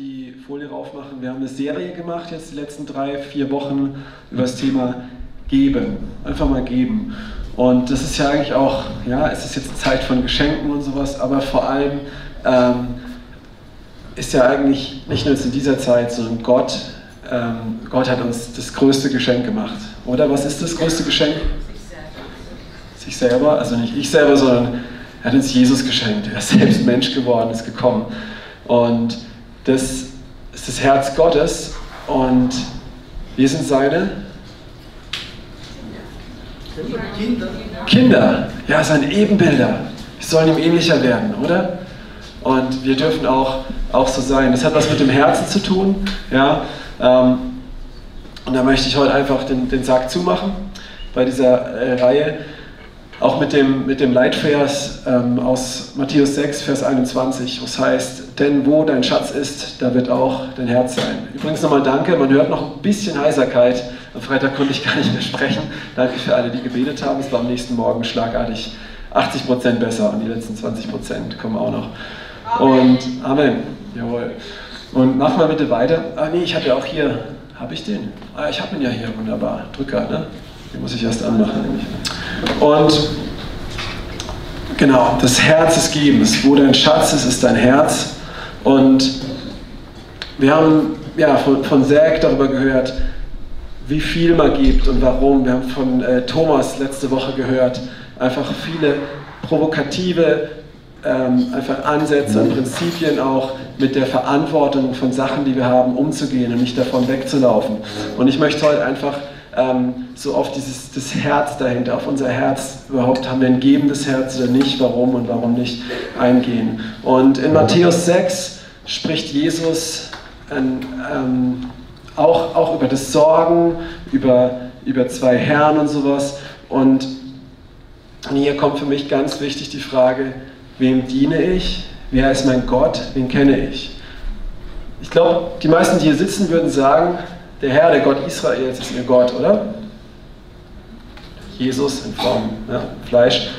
die Folie raufmachen. Wir haben eine Serie gemacht, jetzt die letzten drei, vier Wochen, über das Thema Geben. Einfach mal geben. Und das ist ja eigentlich auch, ja, es ist jetzt Zeit von Geschenken und sowas, aber vor allem ähm, ist ja eigentlich nicht nur in dieser Zeit, sondern Gott, ähm, Gott hat uns das größte Geschenk gemacht. Oder was ist das größte Geschenk? Sich selber, also nicht ich selber, sondern er hat uns Jesus geschenkt. Er ist selbst Mensch geworden, ist gekommen. Und das ist das Herz Gottes und wir sind seine Kinder. Kinder, ja, seine Ebenbilder. Wir sollen ihm ähnlicher werden, oder? Und wir dürfen auch, auch so sein. Das hat was mit dem Herzen zu tun. Ja? Ähm, und da möchte ich heute einfach den, den Sack zumachen bei dieser äh, Reihe. Auch mit dem, mit dem Leitvers ähm, aus Matthäus 6, Vers 21, wo es heißt, denn wo dein Schatz ist, da wird auch dein Herz sein. Übrigens nochmal danke, man hört noch ein bisschen Heiserkeit. Am Freitag konnte ich gar nicht mehr sprechen. Danke für alle, die gebetet haben. Es war am nächsten Morgen schlagartig 80 Prozent besser und die letzten 20 Prozent kommen auch noch. Und Amen. Jawohl. Und mach mal bitte weiter. Ah nee, ich habe ja auch hier, habe ich den? Ah, ich habe ihn ja hier, wunderbar. Drücker, ne? Den muss ich erst anmachen. Und genau, das Herz des Gebens. Wo dein Schatz ist, ist dein Herz. Und wir haben ja, von, von Zach darüber gehört, wie viel man gibt und warum. Wir haben von äh, Thomas letzte Woche gehört, einfach viele provokative ähm, einfach Ansätze und Prinzipien auch mit der Verantwortung von Sachen, die wir haben, umzugehen und nicht davon wegzulaufen. Und ich möchte heute einfach ähm, so auf dieses das Herz dahinter, auf unser Herz, überhaupt haben wir ein gebendes Herz oder nicht, warum und warum nicht eingehen. Und in Matthäus 6 spricht Jesus ähm, auch, auch über das Sorgen, über, über zwei Herren und sowas. Und hier kommt für mich ganz wichtig die Frage, wem diene ich? Wer ist mein Gott? Wen kenne ich? Ich glaube, die meisten, die hier sitzen, würden sagen, der Herr, der Gott Israels ist ihr Gott, oder? Jesus in Form ja, Fleisch.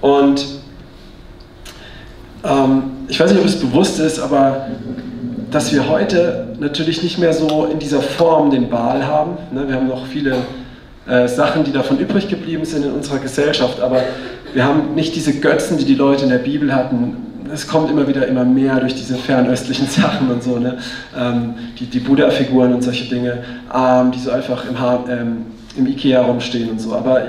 Und ähm, ich weiß nicht, ob es bewusst ist, aber dass wir heute natürlich nicht mehr so in dieser Form den Baal haben. Ne? Wir haben noch viele äh, Sachen, die davon übrig geblieben sind in unserer Gesellschaft, aber wir haben nicht diese Götzen, die die Leute in der Bibel hatten. Es kommt immer wieder immer mehr durch diese fernöstlichen Sachen und so, ne? Ähm, die, die Buddha-Figuren und solche Dinge, ähm, die so einfach im, ähm, im Ikea rumstehen und so. Aber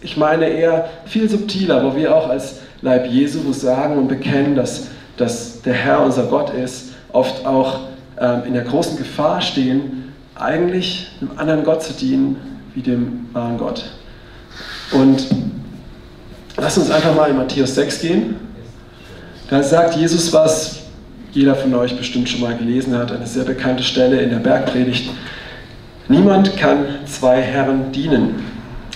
ich meine eher viel subtiler, wo wir auch als Leib Jesu sagen und bekennen, dass, dass der Herr unser Gott ist, oft auch ähm, in der großen Gefahr stehen, eigentlich einem anderen Gott zu dienen, wie dem wahren Gott. Und lass uns einfach mal in Matthäus 6 gehen. Da sagt Jesus was, jeder von euch bestimmt schon mal gelesen hat, eine sehr bekannte Stelle in der Bergpredigt. Niemand kann zwei Herren dienen.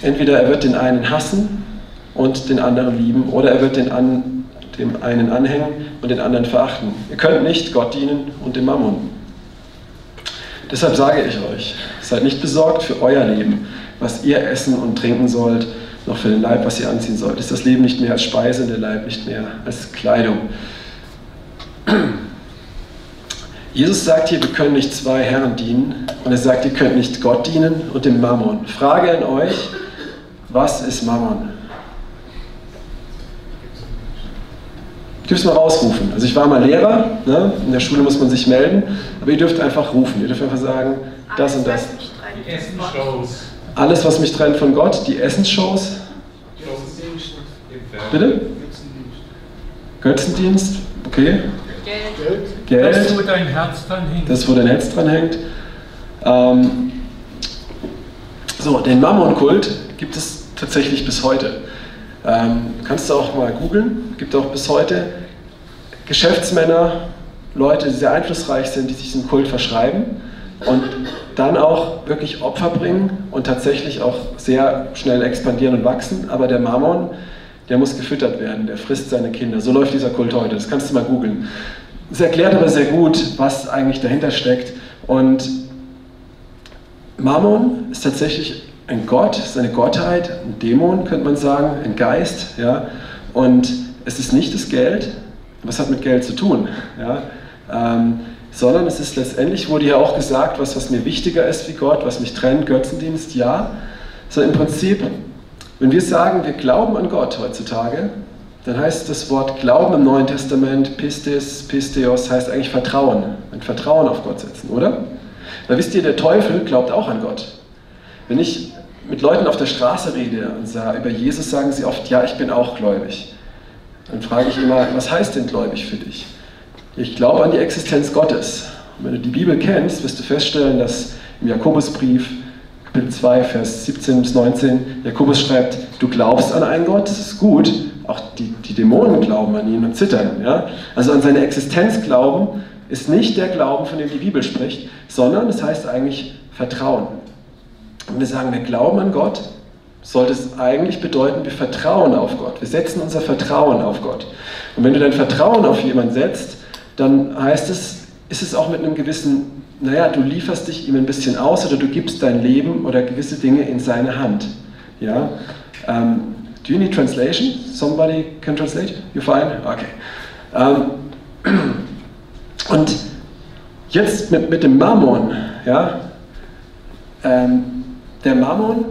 Entweder er wird den einen hassen und den anderen lieben, oder er wird den an, dem einen anhängen und den anderen verachten. Ihr könnt nicht Gott dienen und dem Mammon. Deshalb sage ich euch, seid nicht besorgt für euer Leben, was ihr essen und trinken sollt, noch für den Leib, was ihr anziehen sollt. Ist das Leben nicht mehr als Speise und der Leib nicht mehr als Kleidung? Jesus sagt hier, wir können nicht zwei Herren dienen und er sagt, ihr könnt nicht Gott dienen und dem Mammon. Frage an euch, was ist Mammon? Dürft es mal rausrufen. Also ich war mal Lehrer, ne? in der Schule muss man sich melden, aber ihr dürft einfach rufen. Ihr dürft einfach sagen, das und das. Die Essensshows. Alles, was mich trennt von Gott, die Essensshows. Bitte? Götzendienst, okay. Geld. Geld. Das, wo dein Herz dran hängt. Das, wo dein Herz dran hängt. Ähm, so, den Mammon-Kult gibt es tatsächlich bis heute. Ähm, kannst du auch mal googeln, gibt auch bis heute Geschäftsmänner, Leute, die sehr einflussreich sind, die sich diesem Kult verschreiben und dann auch wirklich Opfer bringen und tatsächlich auch sehr schnell expandieren und wachsen. Aber der Mammon, der muss gefüttert werden, der frisst seine Kinder. So läuft dieser Kult heute, das kannst du mal googeln. Es erklärt aber sehr gut, was eigentlich dahinter steckt. Und Mammon ist tatsächlich ein Gott, ist eine Gottheit, ein Dämon, könnte man sagen, ein Geist. Ja? Und es ist nicht das Geld, was hat mit Geld zu tun? Ja? Ähm, sondern es ist letztendlich, wurde ja auch gesagt, was, was mir wichtiger ist wie Gott, was mich trennt, Götzendienst, ja. So im Prinzip, wenn wir sagen, wir glauben an Gott heutzutage, dann heißt das Wort Glauben im Neuen Testament, Pistis, Pisteos, heißt eigentlich Vertrauen. Ein Vertrauen auf Gott setzen, oder? Weil wisst ihr, der Teufel glaubt auch an Gott. Wenn ich mit Leuten auf der Straße rede und sage, über Jesus sagen sie oft, ja, ich bin auch gläubig. Dann frage ich immer, was heißt denn gläubig für dich? Ich glaube an die Existenz Gottes. Und wenn du die Bibel kennst, wirst du feststellen, dass im Jakobusbrief, Kapitel 2, Vers 17 bis 19, Jakobus schreibt, du glaubst an einen Gott, das ist gut, auch die, die Dämonen glauben an ihn und zittern. Ja? Also an seine Existenz glauben ist nicht der Glauben, von dem die Bibel spricht, sondern es heißt eigentlich Vertrauen. Und wir sagen, wir glauben an Gott, sollte es eigentlich bedeuten, wir vertrauen auf Gott. Wir setzen unser Vertrauen auf Gott. Und wenn du dein Vertrauen auf jemanden setzt, dann heißt es, ist es auch mit einem gewissen, naja, du lieferst dich ihm ein bisschen aus oder du gibst dein Leben oder gewisse Dinge in seine Hand. Ja? Um, do you need translation? Somebody can translate? You fine? Okay. Um, und jetzt mit, mit dem Mammon, ja, ähm, der Mammon,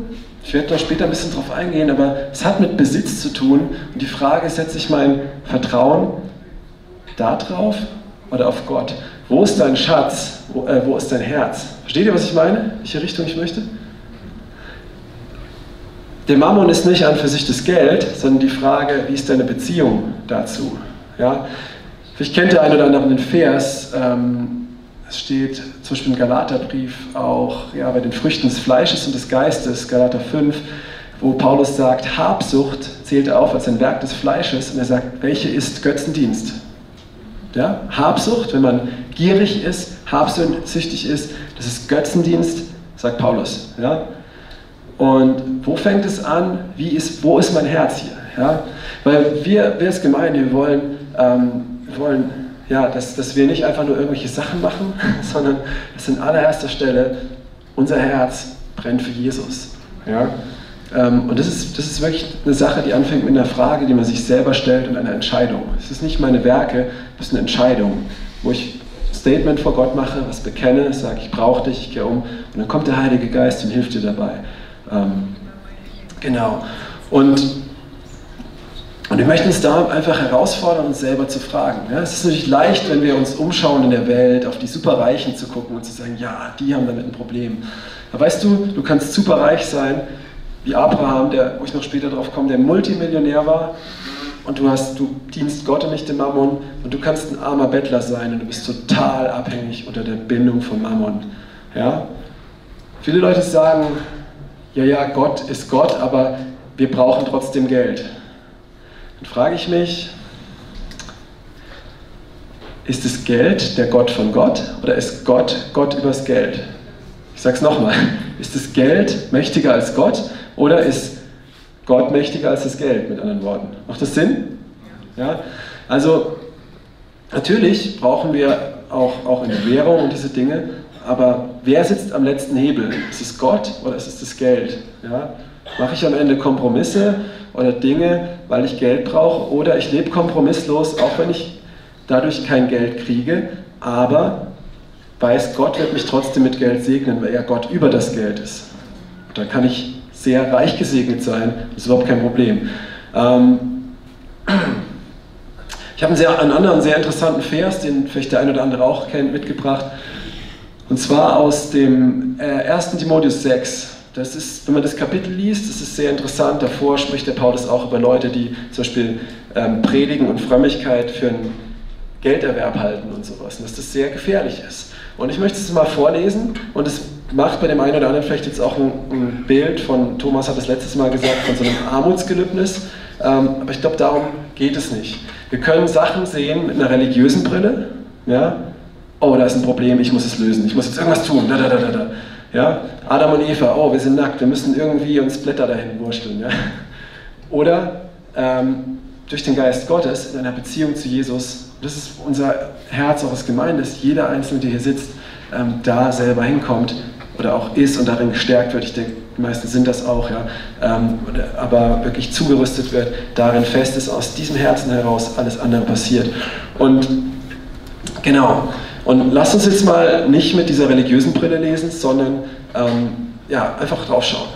ich werde da später ein bisschen drauf eingehen, aber es hat mit Besitz zu tun. Und die Frage, setze ich mein Vertrauen da drauf oder auf Gott? Wo ist dein Schatz? Wo, äh, wo ist dein Herz? Versteht ihr, was ich meine? Welche Richtung ich möchte? Der Mammon ist nicht an für sich das Geld, sondern die Frage, wie ist deine Beziehung dazu? Ja? Vielleicht kennt der eine oder andere den Vers, ähm, es steht zum Beispiel im Galaterbrief auch ja, bei den Früchten des Fleisches und des Geistes, Galater 5, wo Paulus sagt, Habsucht zählt auf als ein Werk des Fleisches und er sagt, welche ist Götzendienst? Ja? Habsucht, wenn man gierig ist, habsüchtig ist, das ist Götzendienst, sagt Paulus. Ja? Und wo fängt es an? Wie ist, wo ist mein Herz hier? Ja? Weil wir, wir als Gemeinde, wir wollen, ähm, wollen ja, dass, dass wir nicht einfach nur irgendwelche Sachen machen, sondern dass in allererster Stelle unser Herz brennt für Jesus. Ja? Ähm, und das ist, das ist wirklich eine Sache, die anfängt mit einer Frage, die man sich selber stellt und einer Entscheidung. Es ist nicht meine Werke, es ist eine Entscheidung, wo ich ein Statement vor Gott mache, was bekenne, sage, ich brauche dich, ich gehe um. Und dann kommt der Heilige Geist und hilft dir dabei. Ähm, genau. Und und wir möchten uns da einfach herausfordern, uns selber zu fragen. Es ist natürlich leicht, wenn wir uns umschauen in der Welt, auf die Superreichen zu gucken und zu sagen, ja, die haben damit ein Problem. Aber weißt du, du kannst superreich sein, wie Abraham, der, wo ich noch später drauf komme, der Multimillionär war und du, hast, du dienst Gott und nicht dem Mammon und du kannst ein armer Bettler sein und du bist total abhängig unter der Bindung von Mammon. Ja? Viele Leute sagen, ja, ja, Gott ist Gott, aber wir brauchen trotzdem Geld. Dann frage ich mich, ist das Geld der Gott von Gott oder ist Gott Gott übers Geld? Ich sage es nochmal, ist das Geld mächtiger als Gott oder ist Gott mächtiger als das Geld, mit anderen Worten? Macht das Sinn? Ja? Also natürlich brauchen wir auch, auch in der Währung und diese Dinge, aber wer sitzt am letzten Hebel? Ist es Gott oder ist es das Geld? Ja? Mache ich am Ende Kompromisse oder Dinge, weil ich Geld brauche, oder ich lebe kompromisslos, auch wenn ich dadurch kein Geld kriege, aber weiß, Gott wird mich trotzdem mit Geld segnen, weil er Gott über das Geld ist. Und dann kann ich sehr reich gesegnet sein, das ist überhaupt kein Problem. Ähm, ich habe einen, einen anderen sehr interessanten Vers, den vielleicht der eine oder andere auch kennt, mitgebracht. Und zwar aus dem äh, 1. Timotheus 6. Das ist, wenn man das Kapitel liest, das ist sehr interessant. Davor spricht der Paulus auch über Leute, die zum Beispiel ähm, Predigen und Frömmigkeit für einen Gelderwerb halten und sowas. Und dass das sehr gefährlich ist. Und ich möchte es mal vorlesen und es macht bei dem einen oder anderen vielleicht jetzt auch ein, ein Bild von, Thomas hat es letztes Mal gesagt, von so einem Armutsgelübnis. Ähm, aber ich glaube, darum geht es nicht. Wir können Sachen sehen mit einer religiösen Brille. Ja? Oh, da ist ein Problem, ich muss es lösen, ich muss jetzt irgendwas tun. Da, da, da, da, da. Ja? Adam und Eva, oh, wir sind nackt, wir müssen irgendwie uns Blätter dahin wursteln. Ja? Oder ähm, durch den Geist Gottes in einer Beziehung zu Jesus, das ist unser Herz auch als Gemeinde, dass jeder Einzelne, der hier sitzt, ähm, da selber hinkommt oder auch ist und darin gestärkt wird. Ich denke, die meisten sind das auch, ja. Ähm, aber wirklich zugerüstet wird, darin fest ist, aus diesem Herzen heraus alles andere passiert. Und genau. Und lasst uns jetzt mal nicht mit dieser religiösen Brille lesen, sondern ähm, ja, einfach draufschauen.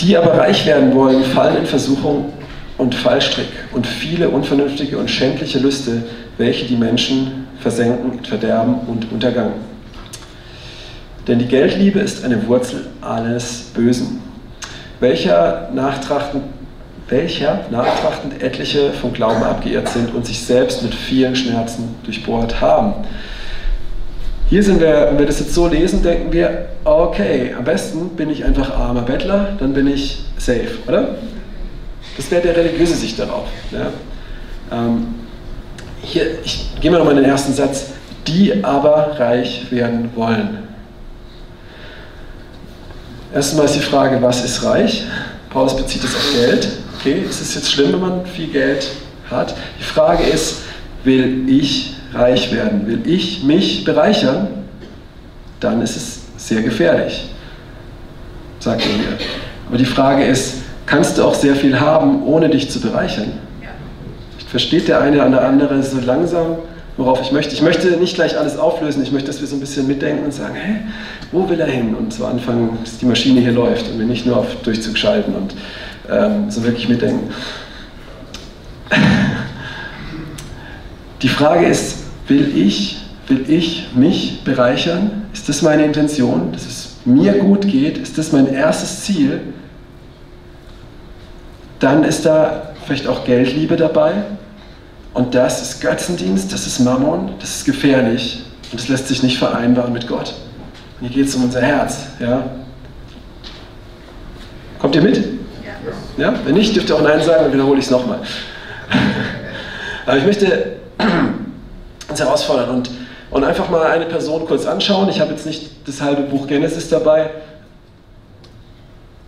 Die aber reich werden wollen, fallen in Versuchung und Fallstrick und viele unvernünftige und schändliche Lüste, welche die Menschen versenken in Verderben und Untergang. Denn die Geldliebe ist eine Wurzel alles Bösen, welcher nachtrachtend, welcher nachtrachtend etliche vom Glauben abgeirrt sind und sich selbst mit vielen Schmerzen durchbohrt haben. Hier sind wir, wenn wir das jetzt so lesen, denken wir, okay, am besten bin ich einfach armer Bettler, dann bin ich safe, oder? Das wäre der religiöse Sicht darauf. Ja? Ähm, hier, ich gehe mal nochmal in den ersten Satz. Die aber reich werden wollen. Erstmal ist die Frage, was ist reich? Paulus bezieht es auf Geld. Okay, ist es jetzt schlimm, wenn man viel Geld hat? Die Frage ist, will ich reich werden? Will ich mich bereichern? Dann ist es sehr gefährlich, sagt er hier. Aber die Frage ist, kannst du auch sehr viel haben, ohne dich zu bereichern? Versteht der eine oder andere so langsam, worauf ich möchte? Ich möchte nicht gleich alles auflösen, ich möchte, dass wir so ein bisschen mitdenken und sagen, hä, wo will er hin? Und so anfangen, dass die Maschine hier läuft und wir nicht nur auf Durchzug schalten und ähm, so wirklich mitdenken. Die Frage ist, will ich, will ich mich bereichern? Ist das meine Intention, dass es mir gut geht? Ist das mein erstes Ziel? Dann ist da vielleicht auch Geldliebe dabei. Und das ist Götzendienst, das ist Mammon, das ist gefährlich und das lässt sich nicht vereinbaren mit Gott. Und hier geht es um unser Herz. Ja? Kommt ihr mit? Ja. ja? Wenn nicht, dürft ihr auch Nein sagen, dann wiederhole ich es nochmal. Aber ich möchte uns herausfordern und, und einfach mal eine Person kurz anschauen. Ich habe jetzt nicht das halbe Buch Genesis dabei.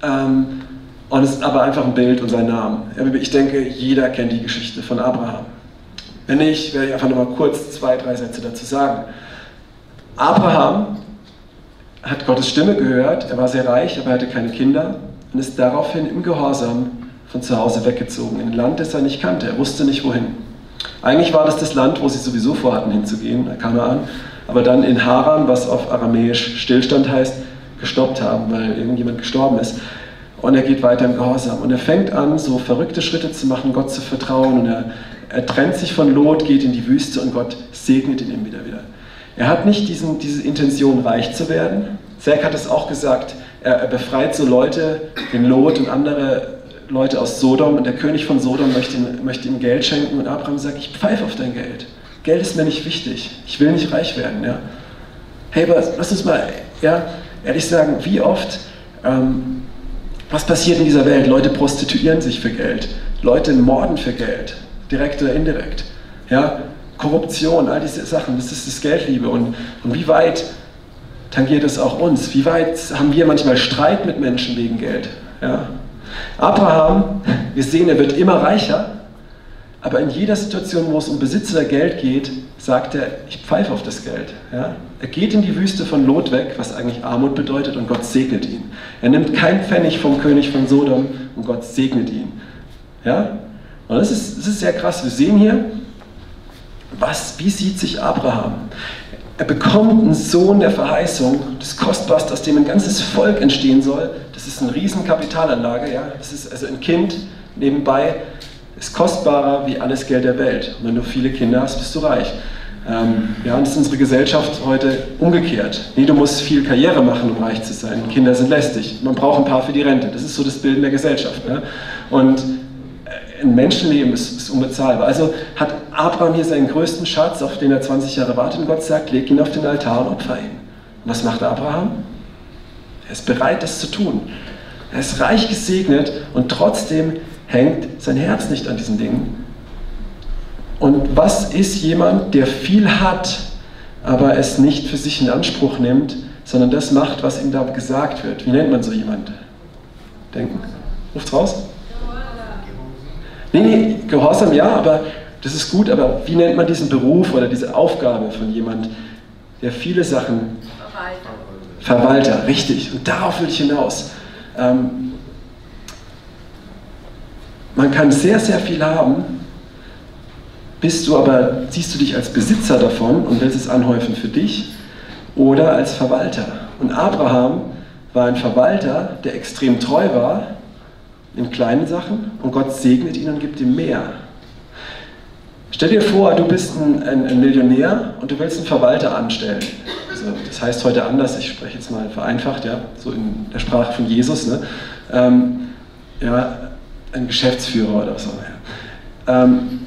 Ähm, und es ist aber einfach ein Bild und sein Name. Ich denke, jeder kennt die Geschichte von Abraham. Wenn nicht, werde ich einfach nur mal kurz zwei, drei Sätze dazu sagen. Abraham hat Gottes Stimme gehört, er war sehr reich, aber er hatte keine Kinder und ist daraufhin im Gehorsam von zu Hause weggezogen, in ein Land, das er nicht kannte. Er wusste nicht wohin. Eigentlich war das das Land, wo sie sowieso vorhatten hinzugehen, da kam er an, aber dann in Haran, was auf Aramäisch Stillstand heißt, gestoppt haben, weil irgendjemand gestorben ist. Und er geht weiter im Gehorsam. Und er fängt an, so verrückte Schritte zu machen, Gott zu vertrauen. Und er er trennt sich von Lot, geht in die Wüste und Gott segnet ihn immer wieder. Er hat nicht diesen, diese Intention, reich zu werden. Zack hat es auch gesagt, er, er befreit so Leute, den Lot und andere Leute aus Sodom und der König von Sodom möchte ihm, möchte ihm Geld schenken und Abraham sagt, ich pfeife auf dein Geld. Geld ist mir nicht wichtig. Ich will nicht reich werden. Ja. Hey, aber lass uns mal ja, ehrlich sagen, wie oft, ähm, was passiert in dieser Welt? Leute prostituieren sich für Geld. Leute morden für Geld direkt oder indirekt. Ja, Korruption, all diese Sachen, das ist das Geldliebe. Und, und wie weit tangiert es auch uns? Wie weit haben wir manchmal Streit mit Menschen wegen Geld? Ja? Abraham, wir sehen, er wird immer reicher, aber in jeder Situation, wo es um Besitz oder Geld geht, sagt er, ich pfeife auf das Geld. Ja? Er geht in die Wüste von Lot weg, was eigentlich Armut bedeutet, und Gott segnet ihn. Er nimmt keinen Pfennig vom König von Sodom und Gott segnet ihn. Ja? Und das ist, das ist sehr krass. Wir sehen hier, was, wie sieht sich Abraham? Er bekommt einen Sohn der Verheißung, das Kostbarste, aus dem ein ganzes Volk entstehen soll. Das ist eine riesen Kapitalanlage. Ja? Das ist also ein Kind nebenbei, ist kostbarer wie alles Geld der Welt. Und wenn du viele Kinder hast, bist du reich. Ähm, ja, und das ist unsere Gesellschaft heute umgekehrt. Nee, du musst viel Karriere machen, um reich zu sein. Kinder sind lästig. Man braucht ein paar für die Rente. Das ist so das Bild der Gesellschaft. Ne? Und ein Menschenleben ist, ist, unbezahlbar. Also hat Abraham hier seinen größten Schatz, auf den er 20 Jahre wartet und Gott sagt, leg ihn auf den Altar und opfer ihn. Und was macht Abraham? Er ist bereit, das zu tun. Er ist reich gesegnet und trotzdem hängt sein Herz nicht an diesen Dingen. Und was ist jemand, der viel hat, aber es nicht für sich in Anspruch nimmt, sondern das macht, was ihm da gesagt wird? Wie nennt man so jemand? Denken. Ruft's raus? Nee, nee, Gehorsam ja, aber das ist gut, aber wie nennt man diesen Beruf oder diese Aufgabe von jemand, der viele Sachen. Verwalter. Verwalter, richtig. Und darauf will ich hinaus. Ähm, man kann sehr, sehr viel haben, Bist du aber, siehst du dich als Besitzer davon und willst es anhäufen für dich oder als Verwalter? Und Abraham war ein Verwalter, der extrem treu war in kleinen Sachen und Gott segnet ihn und gibt ihm mehr. Stell dir vor, du bist ein, ein, ein Millionär und du willst einen Verwalter anstellen. Also, das heißt heute anders, ich spreche jetzt mal vereinfacht, ja, so in der Sprache von Jesus. Ne? Ähm, ja, ein Geschäftsführer oder so. Ja. Ähm,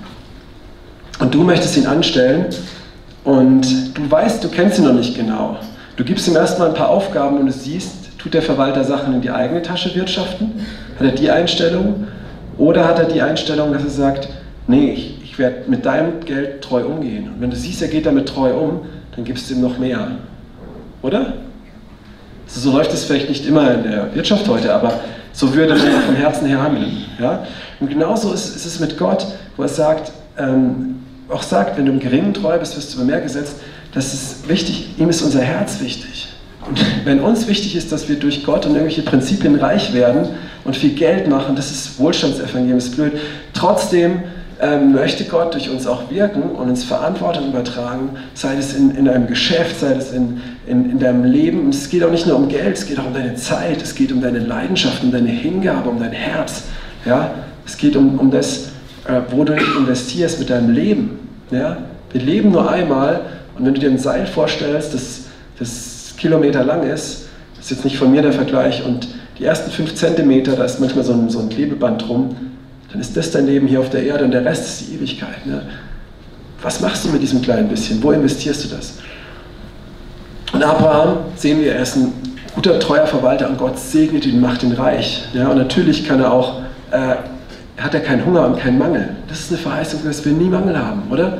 und du möchtest ihn anstellen und du weißt, du kennst ihn noch nicht genau. Du gibst ihm erstmal ein paar Aufgaben und du siehst, tut der Verwalter Sachen in die eigene Tasche wirtschaften? Hat er die Einstellung? Oder hat er die Einstellung, dass er sagt, nee, ich, ich werde mit deinem Geld treu umgehen. Und wenn du siehst, er geht damit treu um, dann gibst du ihm noch mehr. Oder? Also so läuft es vielleicht nicht immer in der Wirtschaft heute, aber so würde man vom Herzen her handeln. Ja? Und genauso ist, ist es mit Gott, wo er sagt, ähm, auch sagt, wenn du im Geringen treu bist, wirst du über mehr gesetzt. Das ist wichtig, ihm ist unser Herz wichtig. Und wenn uns wichtig ist, dass wir durch Gott und irgendwelche Prinzipien reich werden und viel Geld machen, das ist Wohlstandsevangelium, ist blöd. Trotzdem ähm, möchte Gott durch uns auch wirken und uns Verantwortung übertragen, sei es in, in einem Geschäft, sei es in, in, in deinem Leben. Und es geht auch nicht nur um Geld, es geht auch um deine Zeit, es geht um deine Leidenschaft, um deine Hingabe, um dein Herz. Ja? Es geht um, um das, äh, wo du investierst mit deinem Leben. Ja? Wir leben nur einmal und wenn du dir ein Seil vorstellst, das, das Kilometer lang ist, das ist jetzt nicht von mir der Vergleich, und die ersten fünf Zentimeter, da ist manchmal so ein, so ein Klebeband drum, dann ist das dein Leben hier auf der Erde und der Rest ist die Ewigkeit. Ne? Was machst du mit diesem kleinen bisschen? Wo investierst du das? Und Abraham, sehen wir, er ist ein guter, treuer Verwalter und Gott segnet ihn, macht ihn reich. Ja? Und natürlich kann er auch äh, hat er keinen Hunger und keinen Mangel. Das ist eine Verheißung, dass wir nie Mangel haben, oder?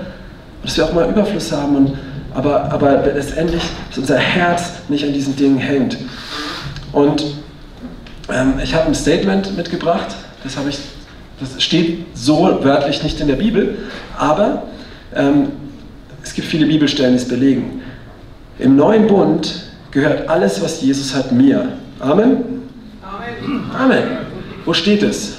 Dass wir auch mal Überfluss haben, und, aber, aber letztendlich, dass unser Herz nicht an diesen Dingen hängt. Und ähm, ich habe ein Statement mitgebracht, das, ich, das steht so wörtlich nicht in der Bibel, aber ähm, es gibt viele Bibelstellen, die es belegen. Im neuen Bund gehört alles, was Jesus hat, mir. Amen? Amen. Amen. Wo steht es?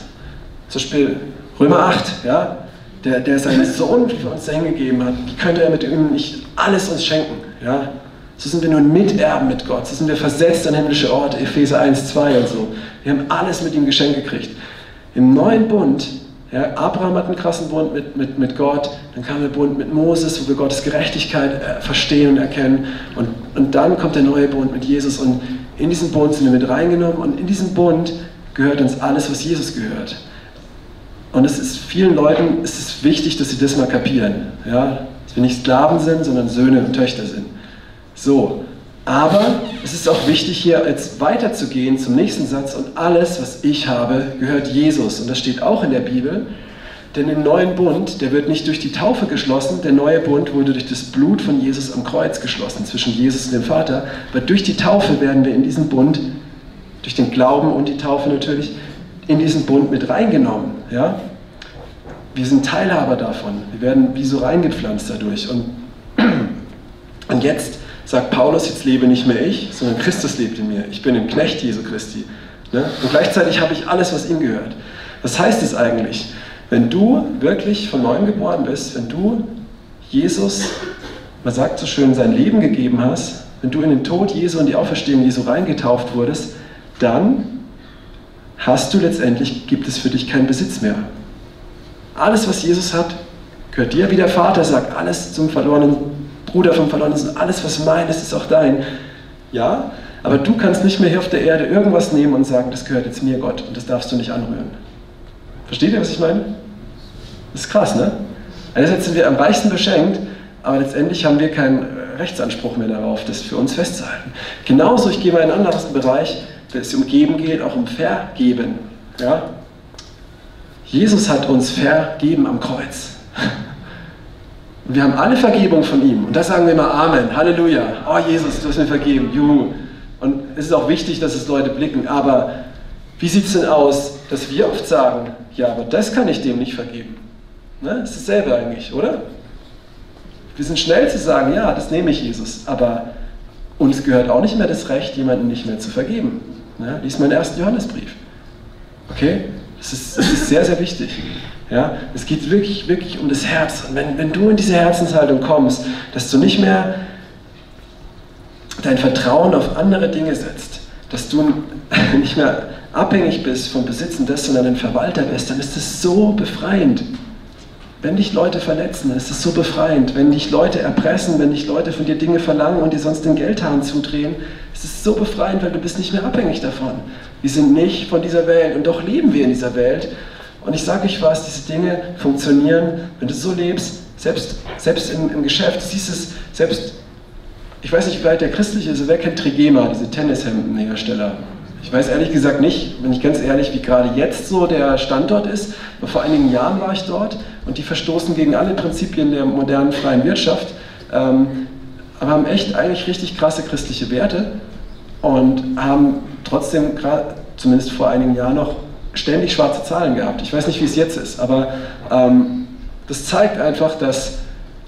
Zum Beispiel Römer 8, ja, der, der seinen Sohn für uns hingegeben hat, wie könnte er mit ihm nicht alles uns schenken? Ja? So sind wir nun Miterben mit Gott, so sind wir versetzt an himmlische Orte, Epheser 1, 2 und so. Wir haben alles mit ihm geschenkt gekriegt. Im neuen Bund, ja, Abraham hat einen krassen Bund mit, mit, mit Gott, dann kam der Bund mit Moses, wo wir Gottes Gerechtigkeit äh, verstehen und erkennen. Und, und dann kommt der neue Bund mit Jesus und in diesen Bund sind wir mit reingenommen und in diesem Bund gehört uns alles, was Jesus gehört. Und es ist vielen Leuten es ist wichtig, dass sie das mal kapieren. Ja? Dass wir nicht Sklaven sind, sondern Söhne und Töchter sind. So, aber es ist auch wichtig, hier jetzt weiterzugehen zum nächsten Satz. Und alles, was ich habe, gehört Jesus. Und das steht auch in der Bibel. Denn im neuen Bund, der wird nicht durch die Taufe geschlossen, der neue Bund wurde durch das Blut von Jesus am Kreuz geschlossen, zwischen Jesus und dem Vater. Aber durch die Taufe werden wir in diesen Bund, durch den Glauben und die Taufe natürlich, in diesen Bund mit reingenommen. Ja? Wir sind Teilhaber davon. Wir werden wie so reingepflanzt dadurch. Und, und jetzt sagt Paulus, jetzt lebe nicht mehr ich, sondern Christus lebt in mir. Ich bin ein Knecht Jesu Christi. Ne? Und gleichzeitig habe ich alles, was ihm gehört. Was heißt es eigentlich? Wenn du wirklich von neuem geboren bist, wenn du Jesus, man sagt so schön, sein Leben gegeben hast, wenn du in den Tod Jesu und die Auferstehung Jesu reingetauft wurdest, dann hast du letztendlich, gibt es für dich keinen Besitz mehr. Alles, was Jesus hat, gehört dir, wie der Vater sagt, alles zum verlorenen Bruder vom verlorenen Sohn, alles, was mein ist, ist auch dein. Ja, aber du kannst nicht mehr hier auf der Erde irgendwas nehmen und sagen, das gehört jetzt mir, Gott, und das darfst du nicht anrühren. Versteht ihr, was ich meine? Das ist krass, ne? Einerseits sind wir am reichsten beschenkt, aber letztendlich haben wir keinen Rechtsanspruch mehr darauf, das für uns festzuhalten. Genauso, ich gehe mal in einen anderen Bereich, es um Geben geht, auch um Vergeben. Ja? Jesus hat uns vergeben am Kreuz. Wir haben alle Vergebung von ihm. Und das sagen wir immer Amen, Halleluja. Oh Jesus, du hast mir vergeben. Juhu. Und es ist auch wichtig, dass es Leute blicken. Aber wie sieht es denn aus, dass wir oft sagen, ja, aber das kann ich dem nicht vergeben? Ne? Das ist dasselbe eigentlich, oder? Wir sind schnell zu sagen, ja, das nehme ich Jesus. Aber uns gehört auch nicht mehr das Recht, jemanden nicht mehr zu vergeben. Ja, lies meinen ersten Johannesbrief. Okay? Das ist, das ist sehr, sehr wichtig. Ja? Es geht wirklich, wirklich um das Herz. Und wenn, wenn du in diese Herzenshaltung kommst, dass du nicht mehr dein Vertrauen auf andere Dinge setzt, dass du nicht mehr abhängig bist vom Besitzen des, sondern ein Verwalter bist, dann ist es so befreiend. Wenn dich Leute verletzen, ist es so befreiend. Wenn dich Leute erpressen, wenn dich Leute von dir Dinge verlangen und dir sonst den Geldhahn zudrehen, ist es so befreiend, weil du bist nicht mehr abhängig davon. Wir sind nicht von dieser Welt und doch leben wir in dieser Welt. Und ich sage euch was, diese Dinge funktionieren, wenn du so lebst, selbst, selbst im, im Geschäft, siehst es, selbst, ich weiß nicht, wie weit der christlich ist, wer kennt Trigema, diese Tennishemdenhersteller? Ich weiß ehrlich gesagt nicht, bin ich ganz ehrlich, wie gerade jetzt so der Standort ist. Aber vor einigen Jahren war ich dort und die verstoßen gegen alle Prinzipien der modernen freien Wirtschaft, ähm, aber haben echt eigentlich richtig krasse christliche Werte und haben trotzdem, zumindest vor einigen Jahren noch, ständig schwarze Zahlen gehabt. Ich weiß nicht, wie es jetzt ist, aber ähm, das zeigt einfach, dass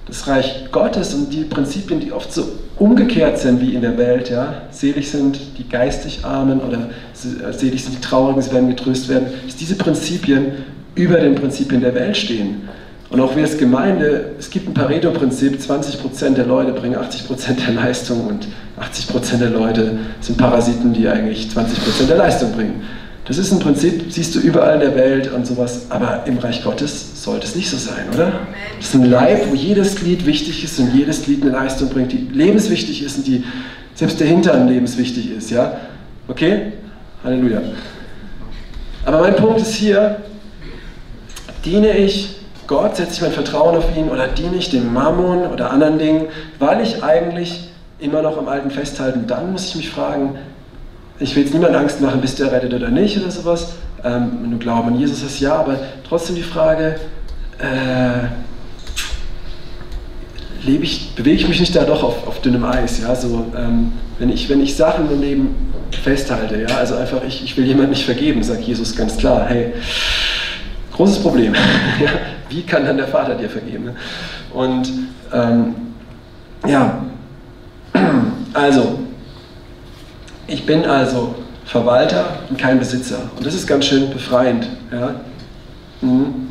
das Reich Gottes und die Prinzipien, die oft so umgekehrt sind wie in der Welt, ja, selig sind die geistig Armen oder äh, selig sind die Traurigen, sie werden getröst werden, dass diese Prinzipien über den Prinzipien der Welt stehen. Und auch wir als Gemeinde, es gibt ein Pareto-Prinzip, 20% der Leute bringen 80% der Leistung und 80% der Leute sind Parasiten, die eigentlich 20% der Leistung bringen. Das ist ein Prinzip, siehst du überall in der Welt und sowas, aber im Reich Gottes sollte es nicht so sein, oder? Das ist ein Leib, wo jedes Glied wichtig ist und jedes Glied eine Leistung bringt, die lebenswichtig ist und die selbst der Hintern lebenswichtig ist, ja? Okay? Halleluja. Aber mein Punkt ist hier, diene ich Gott, setze ich mein Vertrauen auf ihn oder diene ich dem Mammon oder anderen Dingen, weil ich eigentlich immer noch am Alten festhalten, dann muss ich mich fragen, ich will jetzt niemand Angst machen, bist du errettet oder nicht oder sowas. Ähm, wenn du Glauben an Jesus hast, ja, aber trotzdem die Frage, äh, lebe ich, bewege ich mich nicht da doch auf, auf dünnem Eis, ja, so, ähm, wenn, ich, wenn ich Sachen im Leben festhalte, ja, also einfach, ich, ich will jemand nicht vergeben, sagt Jesus ganz klar, hey, großes Problem, wie kann dann der Vater dir vergeben? Ne? Und, ähm, ja, also, ich bin also Verwalter und kein Besitzer. Und das ist ganz schön befreiend. Ja? Mhm.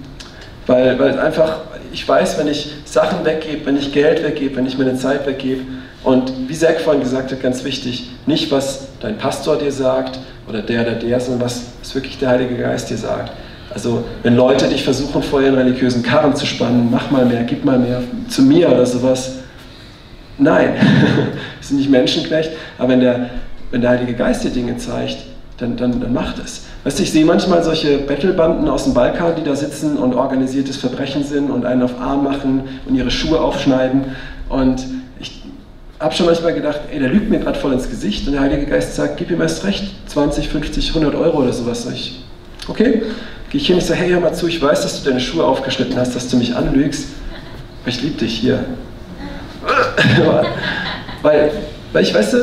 Weil, weil einfach, ich weiß, wenn ich Sachen weggebe, wenn ich Geld weggebe, wenn ich meine Zeit weggebe, und wie Zack vorhin gesagt hat, ganz wichtig, nicht was dein Pastor dir sagt oder der oder der, sondern was, was wirklich der Heilige Geist dir sagt. Also wenn Leute dich versuchen, vor ihren religiösen Karren zu spannen, mach mal mehr, gib mal mehr zu mir oder sowas. Nein, das sind nicht Menschenknecht, aber wenn der wenn der Heilige Geist dir Dinge zeigt, dann, dann, dann macht es. Weißt du, ich sehe manchmal solche Battlebanden aus dem Balkan, die da sitzen und organisiertes Verbrechen sind und einen auf Arm machen und ihre Schuhe aufschneiden. Und ich habe schon manchmal gedacht, ey, der lügt mir gerade voll ins Gesicht und der Heilige Geist sagt, gib ihm erst recht, 20, 50, 100 Euro oder sowas. Sag ich, okay, gehe ich hin, ich sage, hey, hör mal zu, ich weiß, dass du deine Schuhe aufgeschnitten hast, dass du mich anlügst, aber ich liebe dich hier. Weil, weil ich, weißt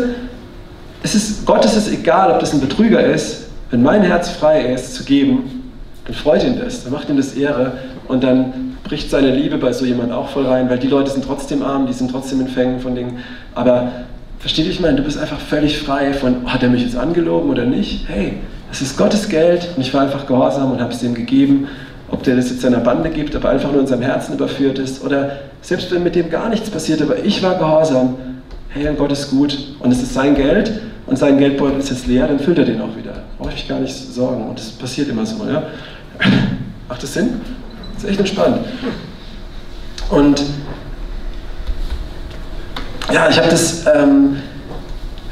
es ist, Gott ist es egal, ob das ein Betrüger ist. Wenn mein Herz frei ist, zu geben, dann freut ihn das, dann macht ihm das Ehre und dann bricht seine Liebe bei so jemand auch voll rein, weil die Leute sind trotzdem arm, die sind trotzdem in von Dingen. Aber versteht ich meine, du bist einfach völlig frei von, oh, hat er mich jetzt angelogen oder nicht? Hey, es ist Gottes Geld und ich war einfach gehorsam und habe es ihm gegeben. Ob der das jetzt seiner Bande gibt, aber einfach nur in seinem Herzen überführt ist oder selbst wenn mit dem gar nichts passiert, aber ich war gehorsam, hey, Gott ist gut und es ist sein Geld und sein Geldbeutel ist jetzt leer, dann füllt er den auch wieder. Brauche ich mich gar nicht sorgen. Und das passiert immer so. Ja? Macht das Sinn? Das ist echt entspannt. Und ja, ich habe das ähm,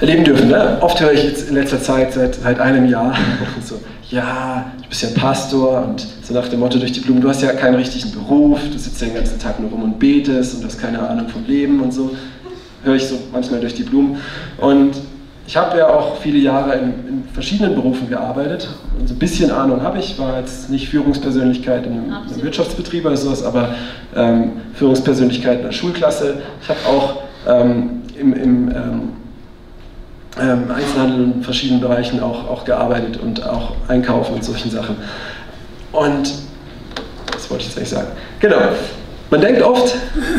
erleben dürfen. Ne? Oft höre ich jetzt in letzter Zeit, seit, seit einem Jahr, so, ja, du bist ja Pastor und so nach dem Motto durch die Blumen, du hast ja keinen richtigen Beruf, du sitzt ja den ganzen Tag nur rum und betest und hast keine Ahnung vom Leben und so. Höre ich so manchmal durch die Blumen. Und ich habe ja auch viele Jahre in, in, verschiedenen Berufen gearbeitet und so ein bisschen Ahnung habe ich. War jetzt nicht Führungspersönlichkeit in einem, einem Wirtschaftsbetrieb oder sowas, aber ähm, Führungspersönlichkeit in der Schulklasse. Ich habe auch ähm, im, im ähm, ähm, Einzelhandel in verschiedenen Bereichen auch, auch gearbeitet und auch einkaufen und solchen Sachen. Und was wollte ich jetzt eigentlich sagen? Genau. Man denkt oft,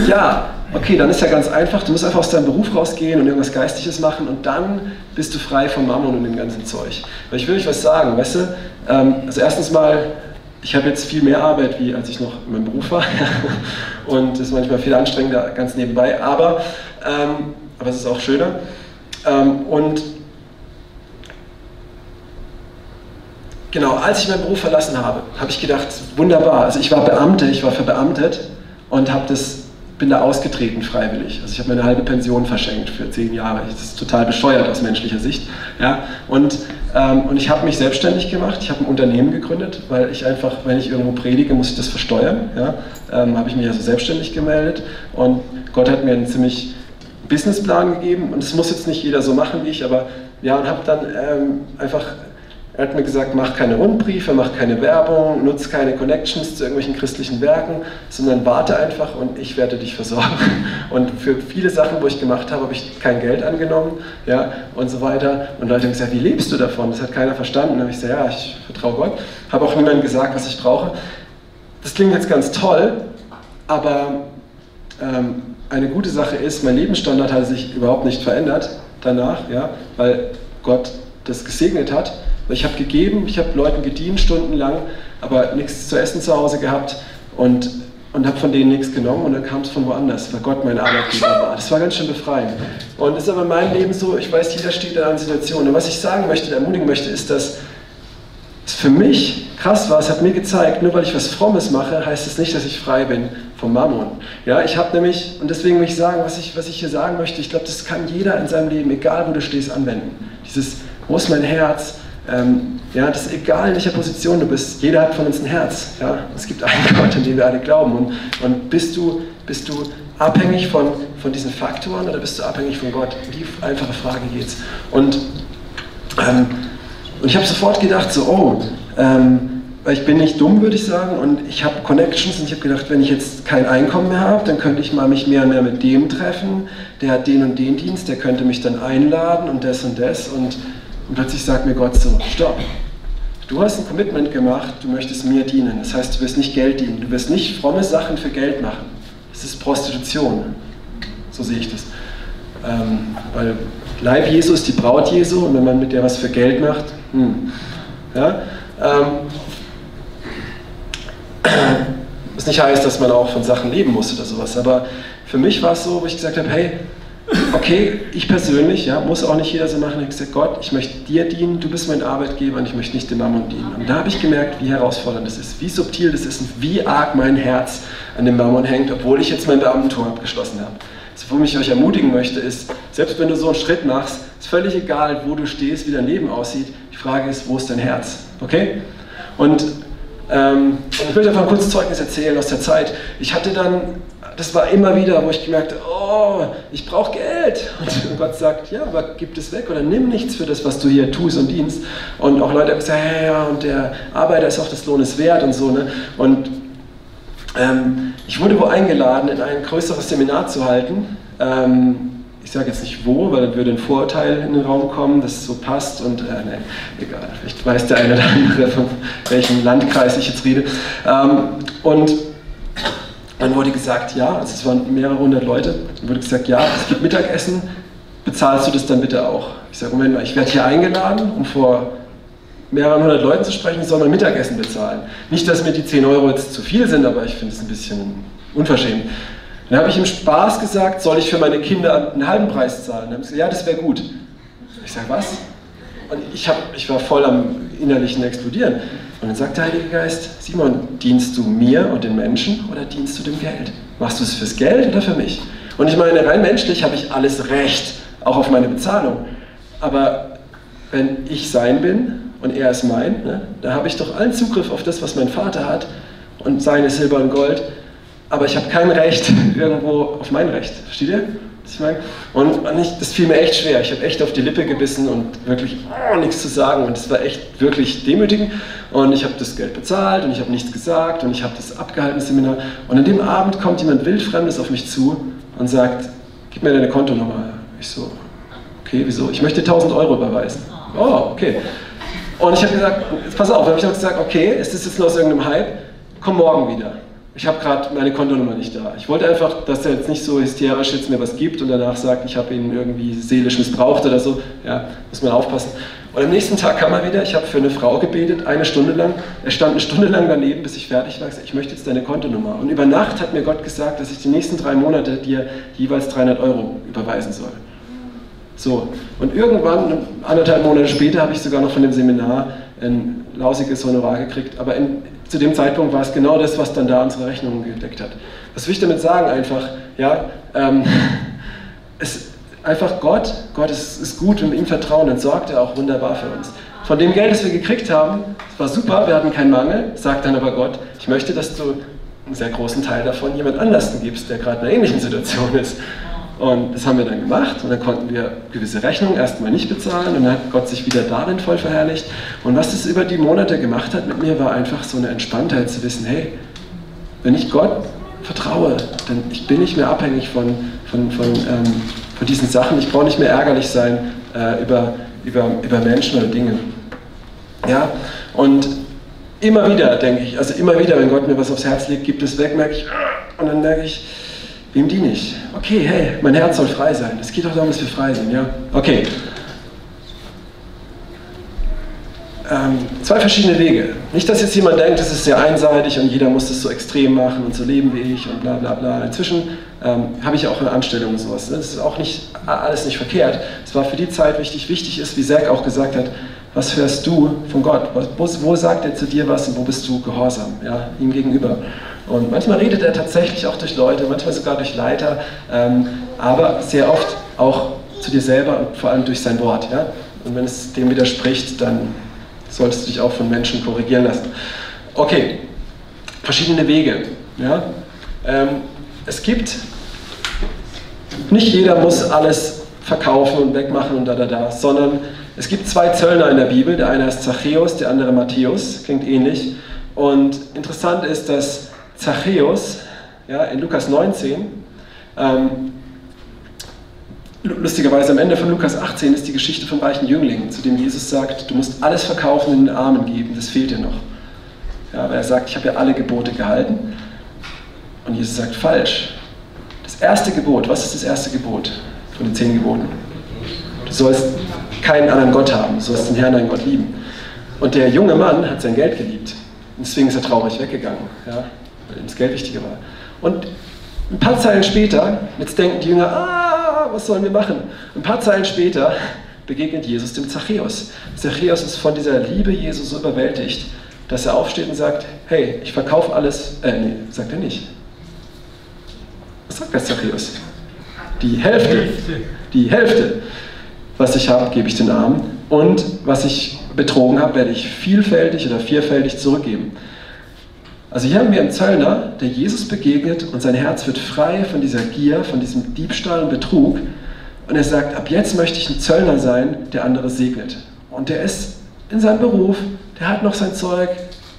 ja, okay, dann ist ja ganz einfach, du musst einfach aus deinem Beruf rausgehen und irgendwas Geistliches machen und dann bist du frei vom Mammon und dem ganzen Zeug. Weil ich will euch was sagen, weißt du? Ähm, also erstens mal, ich habe jetzt viel mehr Arbeit, wie als ich noch in meinem Beruf war. und ist manchmal viel anstrengender, ganz nebenbei. Aber, ähm, aber es ist auch schöner. Ähm, und genau, als ich meinen Beruf verlassen habe, habe ich gedacht, wunderbar. Also ich war Beamte, ich war verbeamtet und habe das bin da ausgetreten freiwillig. Also ich habe meine halbe Pension verschenkt für zehn Jahre. Das ist total bescheuert aus menschlicher Sicht. Ja? Und, ähm, und ich habe mich selbstständig gemacht. Ich habe ein Unternehmen gegründet, weil ich einfach, wenn ich irgendwo predige, muss ich das versteuern. Ja? Ähm, habe ich mich also selbstständig gemeldet und Gott hat mir einen ziemlich Businessplan gegeben und das muss jetzt nicht jeder so machen wie ich, aber ja, und habe dann ähm, einfach er hat mir gesagt, mach keine Rundbriefe, mach keine Werbung, nutze keine Connections zu irgendwelchen christlichen Werken, sondern warte einfach und ich werde dich versorgen. Und für viele Sachen, wo ich gemacht habe, habe ich kein Geld angenommen ja, und so weiter. Und Leute haben gesagt, wie lebst du davon? Das hat keiner verstanden. Dann habe ich gesagt, ja, ich vertraue Gott. Habe auch niemandem gesagt, was ich brauche. Das klingt jetzt ganz toll, aber ähm, eine gute Sache ist, mein Lebensstandard hat sich überhaupt nicht verändert danach, ja, weil Gott das gesegnet hat. Ich habe gegeben, ich habe Leuten gedient stundenlang, aber nichts zu essen zu Hause gehabt und, und habe von denen nichts genommen und dann kam es von woanders, weil Gott mein Arbeitgeber war. Das war ganz schön befreiend. Und ist aber in meinem Leben so, ich weiß, jeder steht in einer Situation. Und was ich sagen möchte, ermutigen möchte, ist, dass es für mich krass war, es hat mir gezeigt, nur weil ich was Frommes mache, heißt es das nicht, dass ich frei bin vom Mammon. Ja, ich habe nämlich, und deswegen will ich sagen, was ich, was ich hier sagen möchte, ich glaube, das kann jeder in seinem Leben, egal wo du stehst, anwenden. Dieses, wo ist mein Herz? Ähm, ja, das ist egal, in welcher Position du bist. Jeder hat von uns ein Herz. Ja? Es gibt einen Gott, an den wir alle glauben. Und, und bist, du, bist du abhängig von, von diesen Faktoren oder bist du abhängig von Gott? Die einfache Frage geht's. Und, ähm, und ich habe sofort gedacht, so, oh, ähm, ich bin nicht dumm, würde ich sagen, und ich habe Connections und ich habe gedacht, wenn ich jetzt kein Einkommen mehr habe, dann könnte ich mal mich mehr und mehr mit dem treffen, der hat den und den Dienst, der könnte mich dann einladen und das und das und und plötzlich sagt mir Gott so, stopp. Du hast ein Commitment gemacht, du möchtest mir dienen. Das heißt, du wirst nicht Geld dienen. Du wirst nicht fromme Sachen für Geld machen. Das ist Prostitution. So sehe ich das. Ähm, weil Leib Jesu ist die Braut Jesu und wenn man mit der was für Geld macht, hm, ja, ähm, was nicht heißt, dass man auch von Sachen leben muss oder sowas. Aber für mich war es so, wo ich gesagt habe, hey, okay, ich persönlich, ja, muss auch nicht jeder so machen, ich habe gesagt, Gott, ich möchte dir dienen, du bist mein Arbeitgeber und ich möchte nicht dem Mammon dienen. Und da habe ich gemerkt, wie herausfordernd das ist, wie subtil das ist und wie arg mein Herz an dem Mammon hängt, obwohl ich jetzt mein Beamtentum abgeschlossen habe. Also, womit ich euch ermutigen möchte, ist, selbst wenn du so einen Schritt machst, ist völlig egal, wo du stehst, wie dein Leben aussieht. Die Frage ist, wo ist dein Herz? Okay? Und ähm, ich will einfach ein kurzes Zeugnis erzählen aus der Zeit. Ich hatte dann das war immer wieder, wo ich gemerkt habe, oh, ich brauche Geld. Und Gott sagt, ja, aber gib es weg oder nimm nichts für das, was du hier tust und dienst. Und auch Leute haben gesagt, ja, ja, und der Arbeiter ist auch des Lohnes wert und so. Ne? Und ähm, ich wurde wo eingeladen, in ein größeres Seminar zu halten. Ähm, ich sage jetzt nicht wo, weil dann würde ein Vorurteil in den Raum kommen, das so passt und, äh, ne, egal, vielleicht weiß der eine oder andere, von welchem Landkreis ich jetzt rede. Ähm, und dann wurde gesagt, ja, also es waren mehrere hundert Leute, dann wurde gesagt, ja, es gibt Mittagessen, bezahlst du das dann bitte auch? Ich sage, Moment mal, ich werde hier eingeladen, um vor mehreren hundert Leuten zu sprechen, soll mein Mittagessen bezahlen. Nicht, dass mir die 10 Euro jetzt zu viel sind, aber ich finde es ein bisschen unverschämt. Dann habe ich im Spaß gesagt, soll ich für meine Kinder einen halben Preis zahlen? Dann haben sie gesagt, ja, das wäre gut. Ich sage, was? Und ich, hab, ich war voll am innerlichen Explodieren. Und dann sagt der Heilige Geist, Simon, dienst du mir und den Menschen oder dienst du dem Geld? Machst du es fürs Geld oder für mich? Und ich meine, rein menschlich habe ich alles Recht, auch auf meine Bezahlung. Aber wenn ich sein bin und er ist mein, ne, da habe ich doch allen Zugriff auf das, was mein Vater hat und seine Silber und Gold. Aber ich habe kein Recht irgendwo auf mein Recht. Versteht ihr? ich meine? Und, und ich, das fiel mir echt schwer. Ich habe echt auf die Lippe gebissen und wirklich oh, nichts zu sagen. Und es war echt wirklich demütigend. Und ich habe das Geld bezahlt und ich habe nichts gesagt und ich habe das abgehalten, das Seminar. Und an dem Abend kommt jemand Wildfremdes auf mich zu und sagt, gib mir deine Kontonummer. Ich so, okay, wieso? Ich möchte 1000 Euro überweisen. Oh, okay. Und ich habe gesagt, pass auf, habe ich auch gesagt, okay, ist das jetzt nur aus irgendeinem Hype? Komm morgen wieder ich habe gerade meine Kontonummer nicht da. Ich wollte einfach, dass er jetzt nicht so hysterisch jetzt mir was gibt und danach sagt, ich habe ihn irgendwie seelisch missbraucht oder so. Ja, muss man aufpassen. Und am nächsten Tag kam er wieder, ich habe für eine Frau gebetet, eine Stunde lang. Er stand eine Stunde lang daneben, bis ich fertig war. Ich möchte jetzt deine Kontonummer. Und über Nacht hat mir Gott gesagt, dass ich die nächsten drei Monate dir jeweils 300 Euro überweisen soll. So, und irgendwann, anderthalb Monate später, habe ich sogar noch von dem Seminar ein lausiges Honorar gekriegt. Aber in, zu dem Zeitpunkt war es genau das, was dann da unsere Rechnungen gedeckt hat. Was will ich damit sagen? Einfach, ja, ähm, es, einfach Gott, Gott ist, ist gut und ihm vertrauen, dann sorgt er auch wunderbar für uns. Von dem Geld, das wir gekriegt haben, war super, wir hatten keinen Mangel, sagt dann aber Gott, ich möchte, dass du einen sehr großen Teil davon jemand anders gibst, der gerade in einer ähnlichen Situation ist. Und das haben wir dann gemacht und dann konnten wir gewisse Rechnungen erstmal nicht bezahlen und dann hat Gott sich wieder darin voll verherrlicht. Und was das über die Monate gemacht hat mit mir, war einfach so eine Entspanntheit zu wissen, hey, wenn ich Gott vertraue, dann ich bin nicht mehr abhängig von, von, von, ähm, von diesen Sachen, ich brauche nicht mehr ärgerlich sein äh, über, über, über Menschen oder Dinge. Ja, und immer wieder denke ich, also immer wieder, wenn Gott mir was aufs Herz legt, gibt es weg, merke ich, und dann merke ich, Wem diene ich? Okay, hey, mein Herz soll frei sein. Es geht doch darum, dass wir frei sind, ja? Okay. Ähm, zwei verschiedene Wege. Nicht, dass jetzt jemand denkt, es ist sehr einseitig und jeder muss das so extrem machen und so leben wie ich und bla bla bla. Inzwischen ähm, habe ich auch eine Anstellung und sowas. Das ist auch nicht alles nicht verkehrt. Es war für die Zeit wichtig. Wichtig ist, wie Zack auch gesagt hat, was hörst du von Gott? Wo, wo sagt er zu dir was und wo bist du gehorsam, ja, ihm gegenüber? Und manchmal redet er tatsächlich auch durch Leute, manchmal sogar durch Leiter, ähm, aber sehr oft auch zu dir selber und vor allem durch sein Wort. Ja? Und wenn es dem widerspricht, dann solltest du dich auch von Menschen korrigieren lassen. Okay, verschiedene Wege. Ja? Ähm, es gibt, nicht jeder muss alles verkaufen und wegmachen und da, da, da, sondern es gibt zwei Zöllner in der Bibel. Der eine ist Zachäus, der andere Matthäus, klingt ähnlich. Und interessant ist, dass Zachäus ja, in Lukas 19. Ähm, lustigerweise am Ende von Lukas 18 ist die Geschichte vom reichen Jüngling, zu dem Jesus sagt, du musst alles verkaufen und den Armen geben, das fehlt dir noch. Ja, weil er sagt, ich habe ja alle Gebote gehalten. Und Jesus sagt, falsch. Das erste Gebot, was ist das erste Gebot von den zehn Geboten? Du sollst keinen anderen Gott haben, du sollst den Herrn, deinen Gott lieben. Und der junge Mann hat sein Geld geliebt. Und deswegen ist er traurig weggegangen. Ja? Das Geld wichtiger war. Und ein paar Zeilen später, jetzt denken die Jünger, ah, was sollen wir machen? Ein paar Zeilen später begegnet Jesus dem Zachäus. Zachäus ist von dieser Liebe Jesu so überwältigt, dass er aufsteht und sagt, hey, ich verkaufe alles, äh, nee, sagt er nicht. Was sagt der Zachäus? Die Hälfte, die Hälfte, was ich habe, gebe ich den Armen und was ich betrogen habe, werde ich vielfältig oder vierfältig zurückgeben. Also hier haben wir einen Zöllner, der Jesus begegnet und sein Herz wird frei von dieser Gier, von diesem Diebstahl und Betrug. Und er sagt, ab jetzt möchte ich ein Zöllner sein, der andere segnet. Und der ist in seinem Beruf, der hat noch sein Zeug.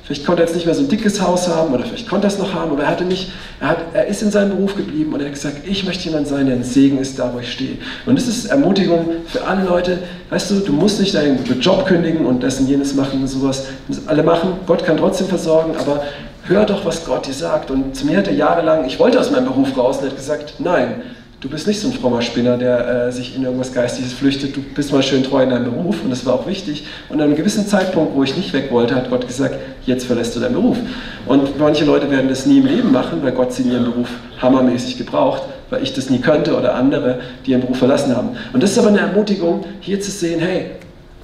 Vielleicht konnte er jetzt nicht mehr so ein dickes Haus haben oder vielleicht konnte er es noch haben, aber er hatte nicht, er, hat, er ist in seinem Beruf geblieben und er hat gesagt, ich möchte jemand sein, der ein Segen ist, da wo ich stehe. Und das ist Ermutigung für alle Leute. Weißt du, du musst nicht deinen Job kündigen und das und jenes machen und sowas. Das alle machen. Gott kann trotzdem versorgen, aber hör doch, was Gott dir sagt. Und zu mir hat er jahrelang, ich wollte aus meinem Beruf raus, und er hat gesagt, nein, du bist nicht so ein frommer Spinner, der äh, sich in irgendwas Geistiges flüchtet, du bist mal schön treu in deinem Beruf und das war auch wichtig. Und an einem gewissen Zeitpunkt, wo ich nicht weg wollte, hat Gott gesagt, jetzt verlässt du deinen Beruf. Und manche Leute werden das nie im Leben machen, weil Gott sie in ihrem Beruf hammermäßig gebraucht, weil ich das nie könnte oder andere, die ihren Beruf verlassen haben. Und das ist aber eine Ermutigung, hier zu sehen, hey,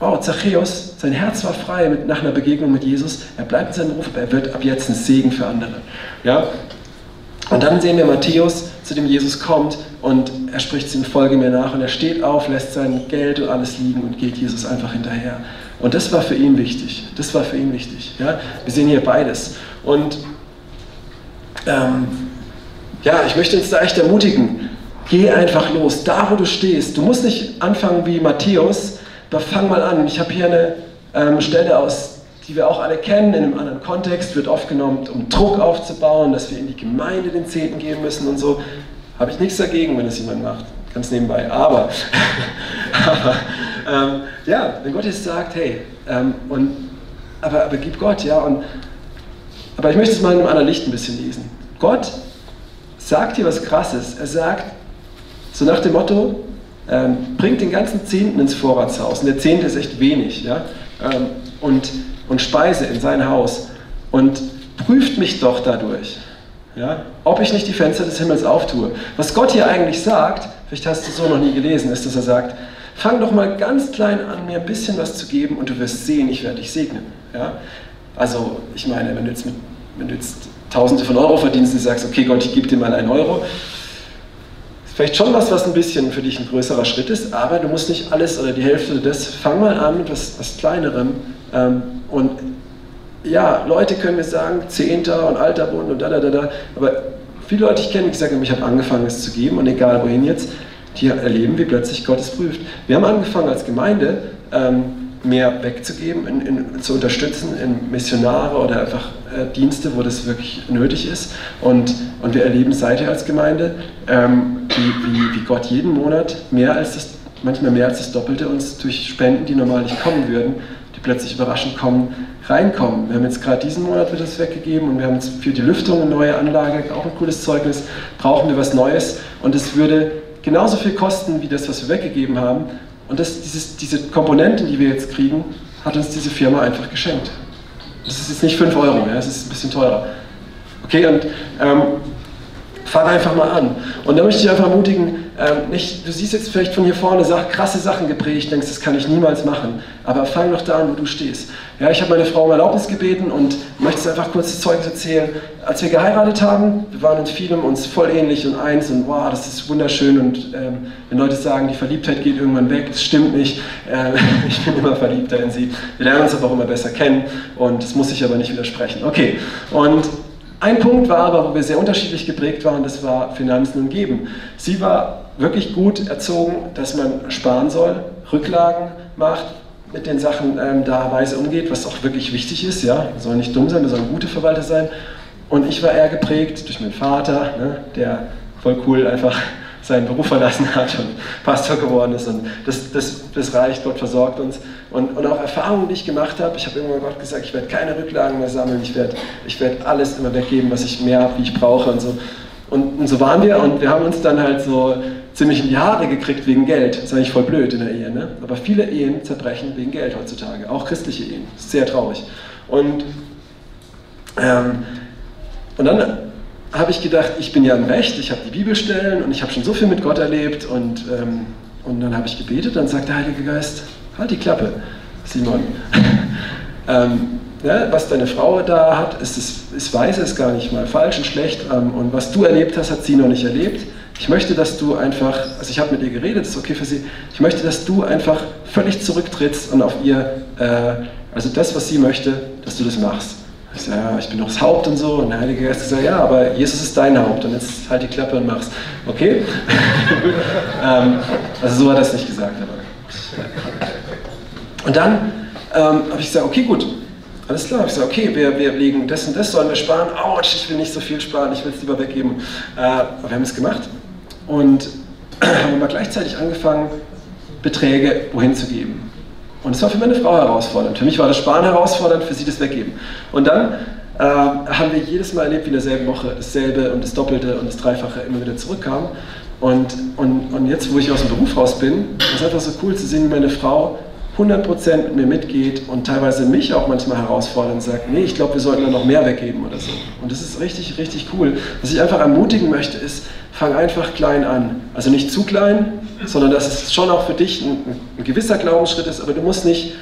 wow, Zachäus, sein Herz war frei mit, nach einer Begegnung mit Jesus. Er bleibt in seinem Beruf, aber er wird ab jetzt ein Segen für andere. Ja? Und dann sehen wir Matthäus, zu dem Jesus kommt und er spricht zu ihm, folge mir nach. Und er steht auf, lässt sein Geld und alles liegen und geht Jesus einfach hinterher. Und das war für ihn wichtig. Das war für ihn wichtig. Ja? Wir sehen hier beides. Und ähm, ja, ich möchte uns da echt ermutigen. Geh einfach los, da wo du stehst. Du musst nicht anfangen wie Matthäus, aber fang mal an. Ich habe hier eine ähm, Stelle aus, die wir auch alle kennen, in einem anderen Kontext, wird oft genommen, um Druck aufzubauen, dass wir in die Gemeinde den Zehnten geben müssen und so. Habe ich nichts dagegen, wenn es jemand macht, ganz nebenbei. Aber, aber ähm, ja, wenn Gott jetzt sagt, hey, ähm, und, aber, aber gib Gott, ja, und, aber ich möchte es mal in einem anderen Licht ein bisschen lesen. Gott sagt hier was Krasses. Er sagt, so nach dem Motto, ähm, bringt den ganzen Zehnten ins Vorratshaus. Und der Zehnte ist echt wenig. Ja? Ähm, und, und Speise in sein Haus. Und prüft mich doch dadurch. Ja? Ob ich nicht die Fenster des Himmels auftue. Was Gott hier eigentlich sagt, vielleicht hast du es so noch nie gelesen, ist, dass er sagt, fang doch mal ganz klein an, mir ein bisschen was zu geben und du wirst sehen, ich werde dich segnen. Ja? Also, ich meine, wenn du jetzt, mit, wenn du jetzt Tausende von Euro verdienst und sagst, okay Gott, ich gebe dir mal einen Euro, vielleicht schon was, was ein bisschen für dich ein größerer Schritt ist, aber du musst nicht alles oder die Hälfte des, fang mal an mit was, was Kleinerem ähm, und ja, Leute können mir sagen, Zehnter und Alterbund und da, da, da, da, aber viele Leute, ich kenne, wie gesagt, ich habe angefangen, es zu geben und egal wohin jetzt, die erleben, wie plötzlich Gott es prüft. Wir haben angefangen als Gemeinde, ähm, mehr wegzugeben, in, in, zu unterstützen in Missionare oder einfach Dienste, wo das wirklich nötig ist. Und, und wir erleben seither als Gemeinde, ähm, wie, wie, wie Gott jeden Monat mehr als das, manchmal mehr als das Doppelte uns durch Spenden, die normal nicht kommen würden, die plötzlich überraschend kommen, reinkommen. Wir haben jetzt gerade diesen Monat wird das weggegeben und wir haben jetzt für die Lüftung eine neue Anlage, auch ein cooles Zeugnis, brauchen wir was Neues und es würde genauso viel kosten wie das, was wir weggegeben haben. Und das, dieses, diese Komponenten, die wir jetzt kriegen, hat uns diese Firma einfach geschenkt. Das ist jetzt nicht 5 Euro, ja, das ist ein bisschen teurer. Okay, und ähm, fang einfach mal an. Und da möchte ich einfach ermutigen, ähm, nicht, du siehst jetzt vielleicht von hier vorne krasse Sachen geprägt, denkst, das kann ich niemals machen. Aber fang doch da an, wo du stehst. Ja, ich habe meine Frau um Erlaubnis gebeten und möchte es einfach kurz das Zeugnis erzählen. Als wir geheiratet haben, wir waren in vielem uns voll ähnlich und eins und wow, das ist wunderschön. Und ähm, wenn Leute sagen, die Verliebtheit geht irgendwann weg, das stimmt nicht. Äh, ich bin immer verliebter in sie. Wir lernen uns aber auch immer besser kennen und das muss ich aber nicht widersprechen. Okay, und ein Punkt war aber, wo wir sehr unterschiedlich geprägt waren, das war Finanzen und Geben. Sie war wirklich gut erzogen, dass man sparen soll, Rücklagen macht, mit den Sachen ähm, da weise umgeht, was auch wirklich wichtig ist. Ja, wir sollen nicht dumm sein, wir sollen gute Verwalter sein. Und ich war eher geprägt durch meinen Vater, ne, der voll cool einfach seinen Beruf verlassen hat und Pastor geworden ist. Und das, das, das reicht, Gott versorgt uns. Und, und auch Erfahrungen, die ich gemacht habe. Ich habe irgendwann Gott gesagt, ich werde keine Rücklagen mehr sammeln, ich werde ich werd alles immer weggeben, was ich mehr habe, wie ich brauche und so. Und, und, so waren wir und wir haben uns dann halt so ziemlich in die Haare gekriegt wegen Geld. Das ist eigentlich voll blöd in der Ehe, ne? Aber viele Ehen zerbrechen wegen Geld heutzutage, auch christliche Ehen. Das ist sehr traurig. Und, ähm, und dann habe ich gedacht, ich bin ja im Recht, ich habe die Bibelstellen und ich habe schon so viel mit Gott erlebt und, ähm, und dann habe ich gebetet, dann sagt der Heilige Geist, halt die Klappe, Simon. ähm, ja, was deine Frau da hat, ist, ist, ist weise, ist gar nicht mal falsch und schlecht ähm, und was du erlebt hast, hat sie noch nicht erlebt. Ich möchte, dass du einfach, also ich habe mit ihr geredet, ist okay für sie, ich möchte, dass du einfach völlig zurücktrittst und auf ihr, äh, also das, was sie möchte, dass du das machst. Ich sage, ja, ich bin doch das Haupt und so. Und der Heilige Geist sagt, ja, aber Jesus ist dein Haupt und jetzt halt die Klappe und mach's. Okay? ähm, also so hat er es nicht gesagt. Aber. Und dann ähm, habe ich gesagt, okay, gut. Alles klar. Ich gesagt, okay, wir, wir legen das und das, sollen wir sparen? Autsch, ich will nicht so viel sparen, ich will es lieber weggeben. Äh, aber wir haben es gemacht und haben aber gleichzeitig angefangen, Beträge wohin zu geben. Und es war für meine Frau herausfordernd. Für mich war das Sparen herausfordernd, für sie das Weggeben. Und dann äh, haben wir jedes Mal erlebt, wie in derselben Woche dasselbe und das Doppelte und das Dreifache immer wieder zurückkam. Und, und, und jetzt, wo ich aus dem Beruf raus bin, ist es einfach so cool zu sehen, wie meine Frau 100% mit mir mitgeht und teilweise mich auch manchmal herausfordert und sagt, nee, ich glaube, wir sollten da noch mehr weggeben oder so. Und das ist richtig, richtig cool. Was ich einfach ermutigen möchte, ist, fang einfach klein an. Also nicht zu klein, sondern dass es schon auch für dich ein, ein gewisser Glaubensschritt ist, aber du musst nicht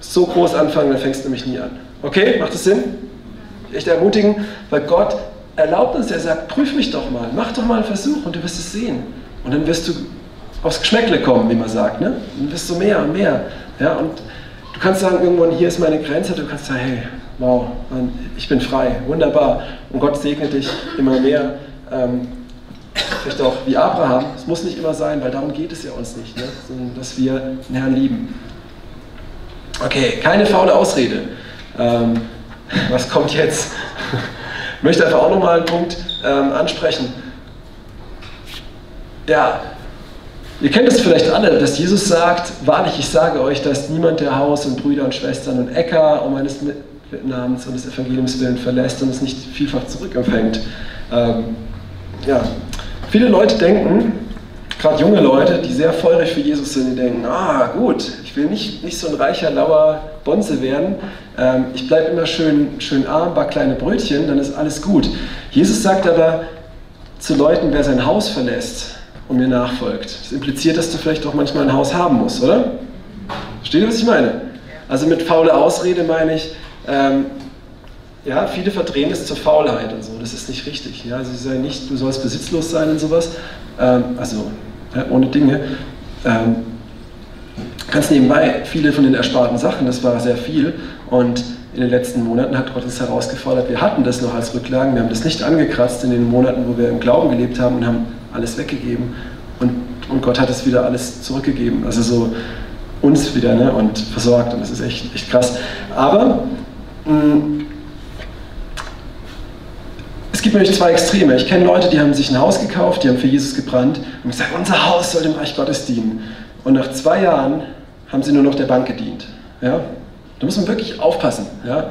so groß anfangen, dann fängst du nämlich nie an. Okay, macht das Sinn? Echt ermutigen, weil Gott erlaubt uns, er sagt, prüf mich doch mal, mach doch mal einen Versuch und du wirst es sehen. Und dann wirst du aufs Geschmäckle kommen, wie man sagt. Ne? Dann wirst du mehr und mehr. Ja? Und du kannst sagen, irgendwann, hier ist meine Grenze, du kannst sagen, hey, wow, ich bin frei, wunderbar. Und Gott segnet dich immer mehr. Ähm, vielleicht auch wie Abraham. Es muss nicht immer sein, weil darum geht es ja uns nicht, ne? sondern dass wir den Herrn lieben. Okay, keine faule Ausrede. Ähm, was kommt jetzt? Ich möchte einfach auch nochmal einen Punkt ähm, ansprechen. Ja, ihr kennt es vielleicht alle, dass Jesus sagt, wahrlich, ich sage euch, dass niemand, der Haus und Brüder und Schwestern und Äcker um meines Namens und des Evangeliums willen verlässt und es nicht vielfach zurückempfängt. Ähm, ja, viele Leute denken, gerade junge Leute, die sehr feurig für Jesus sind, die denken, ah gut, ich will nicht, nicht so ein reicher, lauer Bonze werden, ähm, ich bleibe immer schön, schön arm, back kleine Brötchen, dann ist alles gut. Jesus sagt aber zu Leuten, wer sein Haus verlässt und mir nachfolgt, das impliziert, dass du vielleicht auch manchmal ein Haus haben musst, oder? Versteht ihr, was ich meine? Also mit faule Ausrede meine ich, ähm, ja, viele verdrehen es zur Faulheit und so. Das ist nicht richtig. Ja, also sie sagen nicht, du sollst besitzlos sein und sowas. Ähm, also ja, ohne Dinge. Ähm, ganz nebenbei, viele von den ersparten Sachen, das war sehr viel. Und in den letzten Monaten hat Gott uns herausgefordert, wir hatten das noch als Rücklagen, wir haben das nicht angekratzt in den Monaten, wo wir im Glauben gelebt haben und haben alles weggegeben. Und, und Gott hat es wieder alles zurückgegeben. Also so uns wieder ne, und versorgt. Und das ist echt, echt krass. Aber mh, mm, es gibt nämlich zwei Extreme. Ich kenne Leute, die haben sich ein Haus gekauft, die haben für Jesus gebrannt und gesagt, unser Haus soll dem Reich Gottes dienen. Und nach zwei Jahren haben sie nur noch der Bank gedient. Ja? Da muss man wirklich aufpassen. Ja?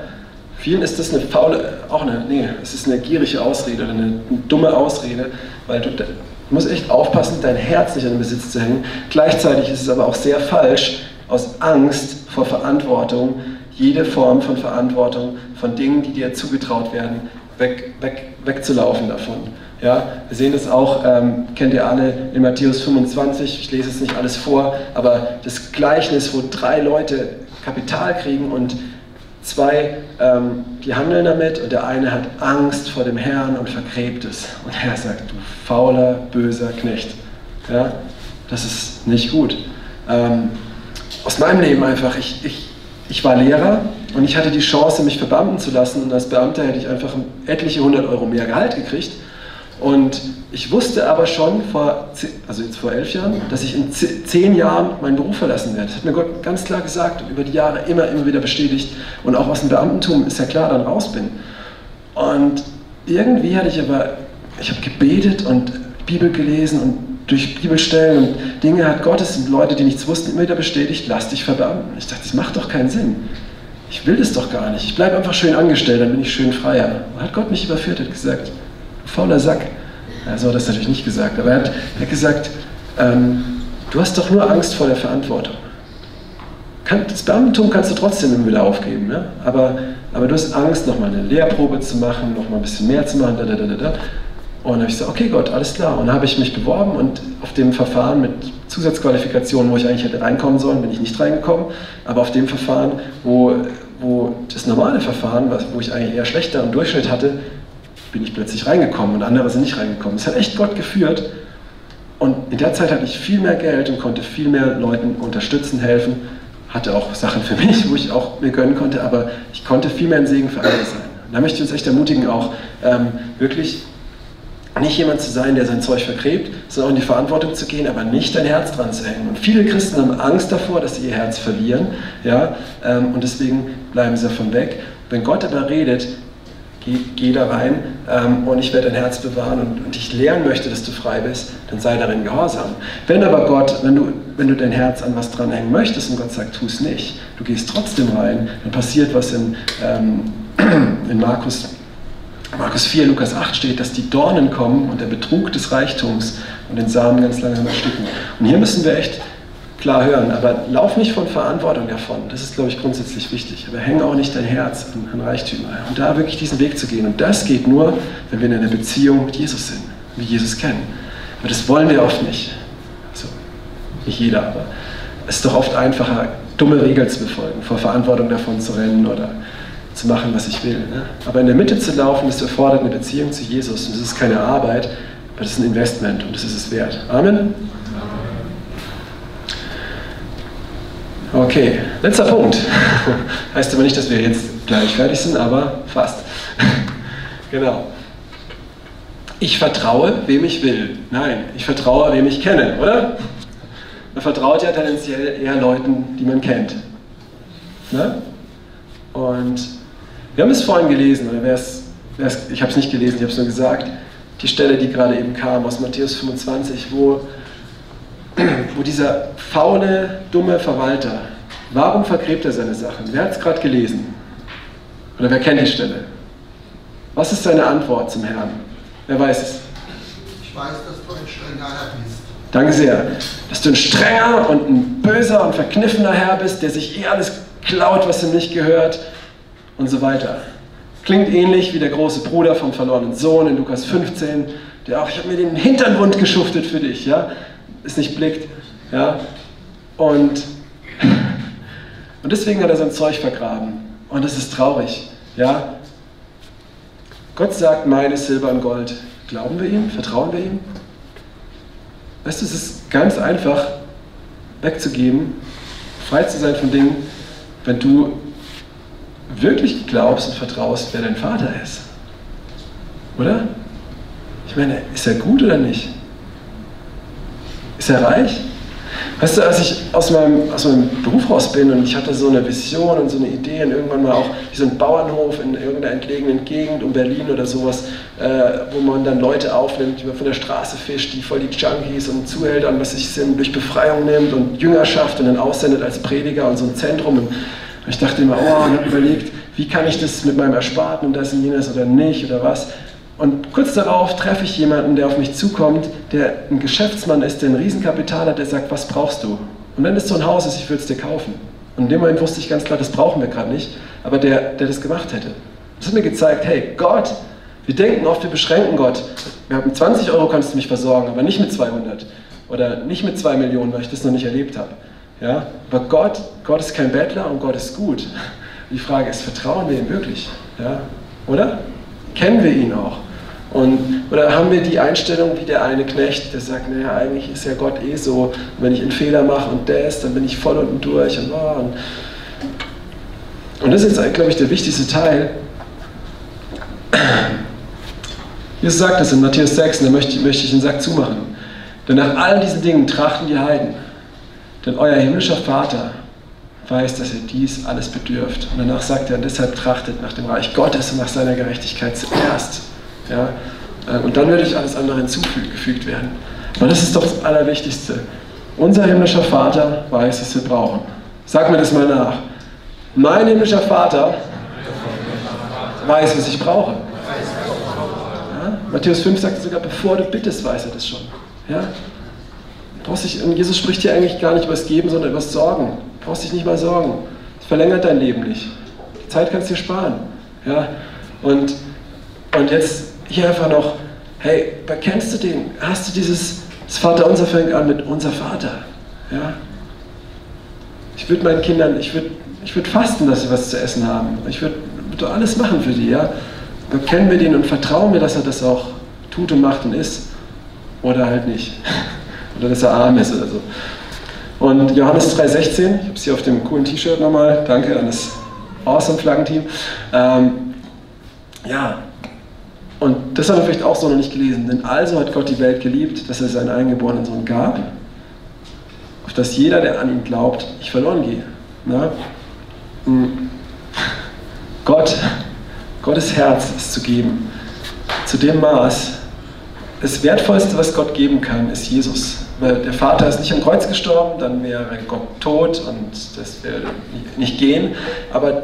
Vielen ist das eine faule, auch eine, nee, es ist eine gierige Ausrede oder eine, eine dumme Ausrede, weil du, du musst echt aufpassen, dein Herz nicht an den Besitz zu hängen. Gleichzeitig ist es aber auch sehr falsch, aus Angst vor Verantwortung, jede Form von Verantwortung, von Dingen, die dir zugetraut werden, weg, weg, wegzulaufen davon. Ja, wir sehen das auch, ähm, kennt ihr alle in Matthäus 25, ich lese es nicht alles vor, aber das Gleichnis, wo drei Leute Kapital kriegen und zwei, ähm, die handeln damit und der eine hat Angst vor dem Herrn und vergräbt es. Und er sagt, du fauler, böser Knecht. Ja, das ist nicht gut. Ähm, aus meinem Leben einfach, ich, ich, ich war Lehrer und ich hatte die Chance, mich verbeamten zu lassen. Und als Beamter hätte ich einfach etliche hundert Euro mehr Gehalt gekriegt. Und ich wusste aber schon vor, also jetzt vor elf Jahren, dass ich in zehn Jahren meinen Beruf verlassen werde. Das hat mir Gott ganz klar gesagt und über die Jahre immer, immer wieder bestätigt. Und auch aus dem Beamtentum ist ja klar, dann raus bin. Und irgendwie hatte ich aber, ich habe gebetet und Bibel gelesen und durch Bibelstellen und Dinge hat Gottes und Leute, die nichts wussten, immer wieder bestätigt, lass dich verbeamten. Ich dachte, das macht doch keinen Sinn. Ich will das doch gar nicht. Ich bleibe einfach schön angestellt, dann bin ich schön freier. Und hat Gott mich überführt, hat gesagt, fauler Sack. So hat er das natürlich nicht gesagt, aber er hat, er hat gesagt, ähm, du hast doch nur Angst vor der Verantwortung. Das Beamtentum kannst du trotzdem immer wieder aufgeben, ne? aber, aber du hast Angst, nochmal eine Lehrprobe zu machen, nochmal ein bisschen mehr zu machen, da, da, da, da. Und dann habe ich gesagt, okay Gott, alles klar. Und dann habe ich mich beworben und auf dem Verfahren mit Zusatzqualifikationen, wo ich eigentlich hätte reinkommen sollen, bin ich nicht reingekommen. Aber auf dem Verfahren, wo, wo das normale Verfahren, wo ich eigentlich eher schlechteren Durchschnitt hatte, bin ich plötzlich reingekommen und andere sind nicht reingekommen. Es hat echt Gott geführt. Und in der Zeit hatte ich viel mehr Geld und konnte viel mehr Leuten unterstützen, helfen. Hatte auch Sachen für mich, wo ich auch mir gönnen konnte, aber ich konnte viel mehr ein Segen für andere sein. Da möchte ich uns echt ermutigen, auch ähm, wirklich nicht jemand zu sein, der sein Zeug vergräbt, sondern in die Verantwortung zu gehen, aber nicht dein Herz dran zu hängen. Und viele Christen haben Angst davor, dass sie ihr Herz verlieren, ja, ähm, und deswegen bleiben sie davon weg. Wenn Gott aber redet, geh, geh da rein ähm, und ich werde dein Herz bewahren und, und ich lernen möchte, dass du frei bist, dann sei darin gehorsam. Wenn aber Gott, wenn du, wenn du dein Herz an was dranhängen möchtest und Gott sagt, tu es nicht, du gehst trotzdem rein, dann passiert was in, ähm, in Markus Markus 4, Lukas 8 steht, dass die Dornen kommen und der Betrug des Reichtums und den Samen ganz langsam ersticken. Und hier müssen wir echt klar hören, aber lauf nicht von Verantwortung davon. Das ist, glaube ich, grundsätzlich wichtig. Aber häng auch nicht dein Herz an, an Reichtümer. Und da wirklich diesen Weg zu gehen. Und das geht nur, wenn wir in einer Beziehung mit Jesus sind, wie Jesus kennen. Aber das wollen wir oft nicht. Also, nicht jeder, aber es ist doch oft einfacher, dumme Regeln zu befolgen, vor Verantwortung davon zu rennen oder zu machen, was ich will. Ne? Aber in der Mitte zu laufen, das erfordert eine Beziehung zu Jesus. Und das ist keine Arbeit, aber das ist ein Investment und das ist es wert. Amen. Okay, letzter Punkt. heißt aber nicht, dass wir jetzt gleich fertig sind, aber fast. genau. Ich vertraue, wem ich will. Nein, ich vertraue, wem ich kenne, oder? Man vertraut ja tendenziell eher Leuten, die man kennt. Ne? Und wir haben es vorhin gelesen, oder wer's, wer's, ich habe es nicht gelesen, ich habe es nur gesagt, die Stelle, die gerade eben kam aus Matthäus 25, wo, wo dieser faule, dumme Verwalter, warum vergräbt er seine Sachen? Wer hat es gerade gelesen? Oder wer kennt die Stelle? Was ist seine Antwort zum Herrn? Wer weiß es? Ich weiß, dass du ein strenger Herr bist. Danke sehr, dass du ein strenger und ein böser und verkniffener Herr bist, der sich eh alles klaut, was ihm nicht gehört und so weiter. Klingt ähnlich wie der große Bruder vom verlorenen Sohn in Lukas 15, der auch, ich habe mir den Hintern wund geschuftet für dich, ja, es nicht blickt, ja, und, und deswegen hat er sein Zeug vergraben und das ist traurig, ja. Gott sagt, meine Silber und Gold, glauben wir ihm, vertrauen wir ihm? Weißt du, es ist ganz einfach wegzugeben, frei zu sein von Dingen, wenn du wirklich glaubst und vertraust, wer dein Vater ist. Oder? Ich meine, ist er gut oder nicht? Ist er reich? Weißt du, als ich aus meinem, aus meinem Beruf raus bin und ich hatte so eine Vision und so eine Idee und irgendwann mal auch so ein Bauernhof in irgendeiner entlegenen Gegend um Berlin oder sowas, äh, wo man dann Leute aufnimmt, die man von der Straße fischt, die voll die Junkies und Zuhältern, was sich sind, durch Befreiung nimmt und Jüngerschaft und dann aussendet als Prediger und so ein Zentrum. Und ich dachte immer, oh, und habe überlegt, wie kann ich das mit meinem Ersparten und das und jenes oder nicht oder was. Und kurz darauf treffe ich jemanden, der auf mich zukommt, der ein Geschäftsmann ist, der ein Riesenkapital hat, der sagt, was brauchst du? Und wenn es so ein Haus ist, ich würde es dir kaufen. Und in dem Moment wusste ich ganz klar, das brauchen wir gerade nicht, aber der, der das gemacht hätte. Das hat mir gezeigt, hey, Gott, wir denken oft, wir beschränken Gott. Wir haben 20 Euro kannst du mich versorgen, aber nicht mit 200 oder nicht mit 2 Millionen, weil ich das noch nicht erlebt habe. Ja? Aber Gott, Gott ist kein Bettler und Gott ist gut. Die Frage ist, vertrauen wir ihm wirklich? Ja? Oder? Kennen wir ihn auch? Und, oder haben wir die Einstellung wie der eine Knecht, der sagt, naja, eigentlich ist ja Gott eh so, wenn ich einen Fehler mache und ist, dann bin ich voll unten durch und, oh, und, und das ist jetzt, glaube ich, der wichtigste Teil. Jesus sagt es in Matthäus 6, und da möchte, möchte ich den Sack zumachen. Denn nach all diesen Dingen trachten die Heiden. Denn euer himmlischer Vater weiß, dass ihr dies alles bedürft. Und danach sagt er, deshalb trachtet nach dem Reich Gottes und nach seiner Gerechtigkeit zuerst. Ja? Äh, und dann wird euch alles andere hinzugefügt werden. Aber das ist doch das Allerwichtigste. Unser himmlischer Vater weiß, was wir brauchen. Sag mir das mal nach. Mein himmlischer Vater weiß, was ich brauche. Ja? Matthäus 5 sagt sogar, bevor du bittest, weiß er das schon. Ja? Brauchst dich, und Jesus spricht hier eigentlich gar nicht über das Geben, sondern über das Sorgen. Du brauchst dich nicht mal sorgen. Das verlängert dein Leben nicht. Die Zeit kannst du dir sparen. Ja? Und, und jetzt hier einfach noch, hey, kennst du den? Hast du dieses, das Vaterunser fängt an mit unser Vater. Ja? Ich würde meinen Kindern, ich würde ich würd fasten, dass sie was zu essen haben. Ich würde würd alles machen für die. Ja? Dann wir den und vertrauen mir, dass er das auch tut und macht und ist. Oder halt nicht. oder dass er arm ist oder so. Und Johannes 3,16, ich habe es hier auf dem coolen T-Shirt nochmal, danke an das Awesome Flaggenteam. Ähm, ja, und das haben wir vielleicht auch so noch nicht gelesen. Denn also hat Gott die Welt geliebt, dass er seinen eingeborenen Sohn gab, auf dass jeder, der an ihn glaubt, nicht verloren gehe. Na? Hm. Gott, Gottes Herz ist zu geben. Zu dem Maß, das Wertvollste, was Gott geben kann, ist Jesus. Der Vater ist nicht am Kreuz gestorben, dann wäre Gott tot und das würde nicht gehen. Aber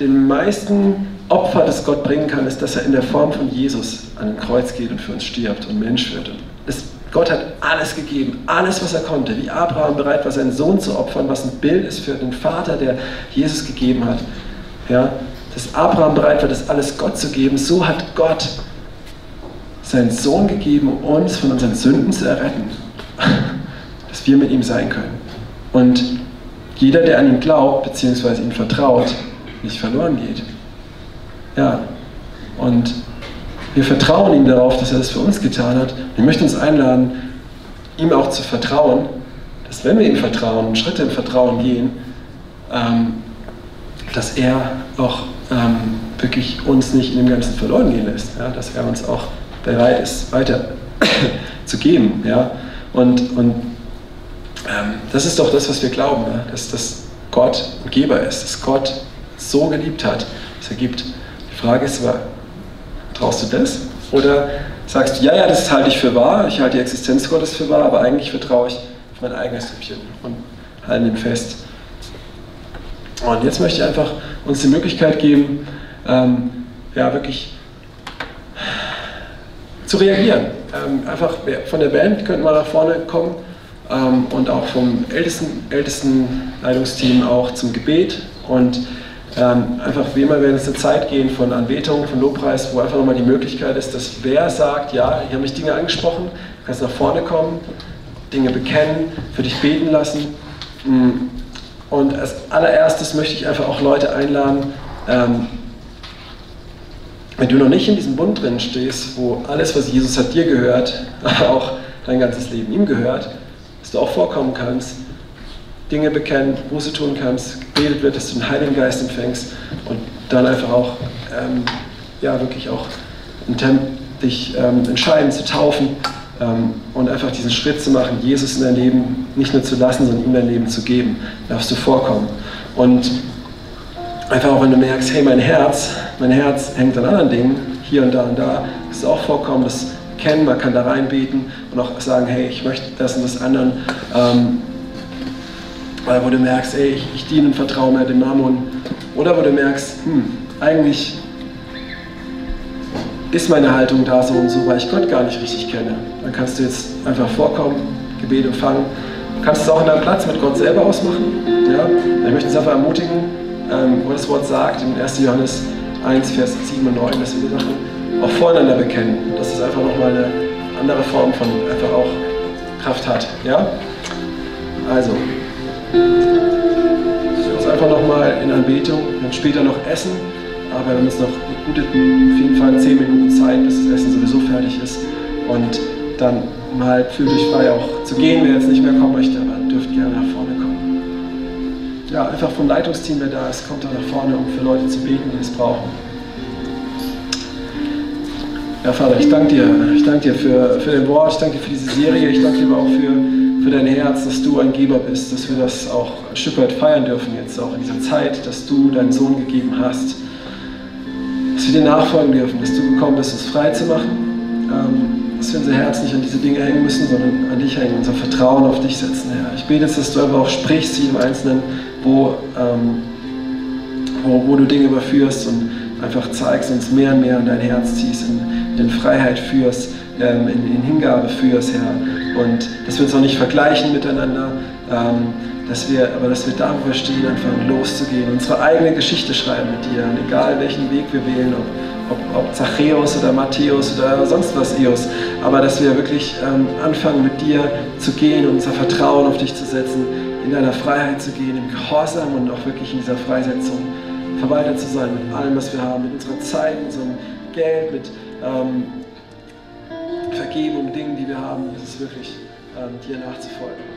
den meisten Opfer, das Gott bringen kann, ist, dass er in der Form von Jesus an den Kreuz geht und für uns stirbt und Mensch wird. Es, Gott hat alles gegeben, alles, was er konnte. Wie Abraham bereit war, seinen Sohn zu opfern, was ein Bild ist für den Vater, der Jesus gegeben hat. Ja, dass Abraham bereit war, das alles Gott zu geben, so hat Gott seinen Sohn gegeben, um uns von unseren Sünden zu erretten. Wir mit ihm sein können. Und jeder, der an ihn glaubt, bzw. ihm vertraut, nicht verloren geht. Ja, und wir vertrauen ihm darauf, dass er das für uns getan hat. Wir möchten uns einladen, ihm auch zu vertrauen, dass wenn wir ihm vertrauen, Schritte im Vertrauen gehen, ähm, dass er auch ähm, wirklich uns nicht in dem Ganzen verloren gehen lässt, ja? dass er uns auch bereit ist, weiter zu geben. Ja? Und, und das ist doch das, was wir glauben, ja? dass, dass Gott ein Geber ist, dass Gott so geliebt hat, dass er gibt. Die Frage ist aber, traust du das? Oder sagst du, ja, ja, das halte ich für wahr, ich halte die Existenz Gottes für wahr, aber eigentlich vertraue ich auf mein eigenes Süppchen und halte ihn fest. Und jetzt möchte ich einfach uns die Möglichkeit geben, ähm, ja, wirklich zu reagieren. Ähm, einfach von der Band könnten wir nach vorne kommen ähm, und auch vom ältesten, ältesten Leitungsteam auch zum Gebet und ähm, einfach wie immer werden es eine Zeit gehen von Anbetung, von Lobpreis, wo einfach nochmal die Möglichkeit ist, dass wer sagt, ja, hier habe mich Dinge angesprochen, du kannst nach vorne kommen, Dinge bekennen, für dich beten lassen. Mm. Und als allererstes möchte ich einfach auch Leute einladen, ähm, wenn du noch nicht in diesem Bund drin stehst, wo alles, was Jesus hat, dir gehört, auch dein ganzes Leben ihm gehört, dass du auch vorkommen kannst, Dinge bekennen, Buße tun kannst, gebetet wird, dass du den Heiligen Geist empfängst und dann einfach auch, ähm, ja, wirklich auch dich ähm, entscheiden zu taufen ähm, und einfach diesen Schritt zu machen, Jesus in dein Leben nicht nur zu lassen, sondern ihm dein Leben zu geben. darfst du vorkommen. Und einfach auch, wenn du merkst, hey, mein Herz, mein Herz hängt an anderen Dingen, hier und da und da, ist auch vorkommen, das kennen, man kann da reinbeten und auch sagen, hey, ich möchte das und das anderen. Ähm, weil wo du merkst, ey, ich, ich diene und vertraue mehr dem Mammon. Oder wo du merkst, hm, eigentlich ist meine Haltung da so und so, weil ich Gott gar nicht richtig kenne. Dann kannst du jetzt einfach vorkommen, Gebet empfangen. Du kannst es auch in deinem Platz mit Gott selber ausmachen. Ja? Ich möchte uns einfach ermutigen, ähm, wo das Wort sagt, in 1. Johannes 1, Vers 7 und 9, dass wir die Sachen auch voreinander bekennen. Dass es einfach nochmal eine andere Form von einfach auch Kraft hat. Ja? Also, uns einfach nochmal in Anbetung, dann später noch essen, aber wir haben jetzt noch gute, auf jeden Fall 10 Minuten Zeit, bis das Essen sowieso fertig ist. Und dann mal fühlt euch frei auch zu gehen, wer jetzt nicht mehr kommen möchte, aber dürft gerne nach vorne kommen. Ja, einfach vom Leitungsteam, wer da ist, kommt da nach vorne, um für Leute zu beten, die es brauchen. Ja, Vater, ich danke dir. Ich danke dir für, für dein Wort, ich danke dir für diese Serie, ich danke dir aber auch für für dein Herz, dass du ein Geber bist, dass wir das auch ein Stück weit feiern dürfen jetzt auch in dieser Zeit, dass du deinen Sohn gegeben hast. Dass wir dir nachfolgen dürfen, dass du gekommen bist, uns frei zu machen. Ähm, dass wir unser Herz nicht an diese Dinge hängen müssen, sondern an dich hängen, unser Vertrauen auf dich setzen, Herr. Ich bete jetzt, dass du einfach auch sprichst, jedem Einzelnen, wo, ähm, wo, wo du Dinge überführst und einfach zeigst, uns mehr und mehr an dein Herz ziehst, in, in Freiheit führst, ähm, in, in Hingabe führst, Herr. Und dass wir uns auch nicht vergleichen miteinander, ähm, dass wir, aber dass wir darüber stehen, einfach loszugehen, unsere eigene Geschichte schreiben mit dir, und egal welchen Weg wir wählen, ob, ob, ob Zachäus oder Matthäus oder sonst was Eos, aber dass wir wirklich ähm, anfangen mit dir zu gehen, unser Vertrauen auf dich zu setzen, in deiner Freiheit zu gehen, im Gehorsam und auch wirklich in dieser Freisetzung Verwalter zu sein mit allem, was wir haben, mit unserer Zeit, mit unserem Geld, mit ähm, Vergebung, Dingen, die wir haben, ist es wirklich, ähm, dir nachzufolgen.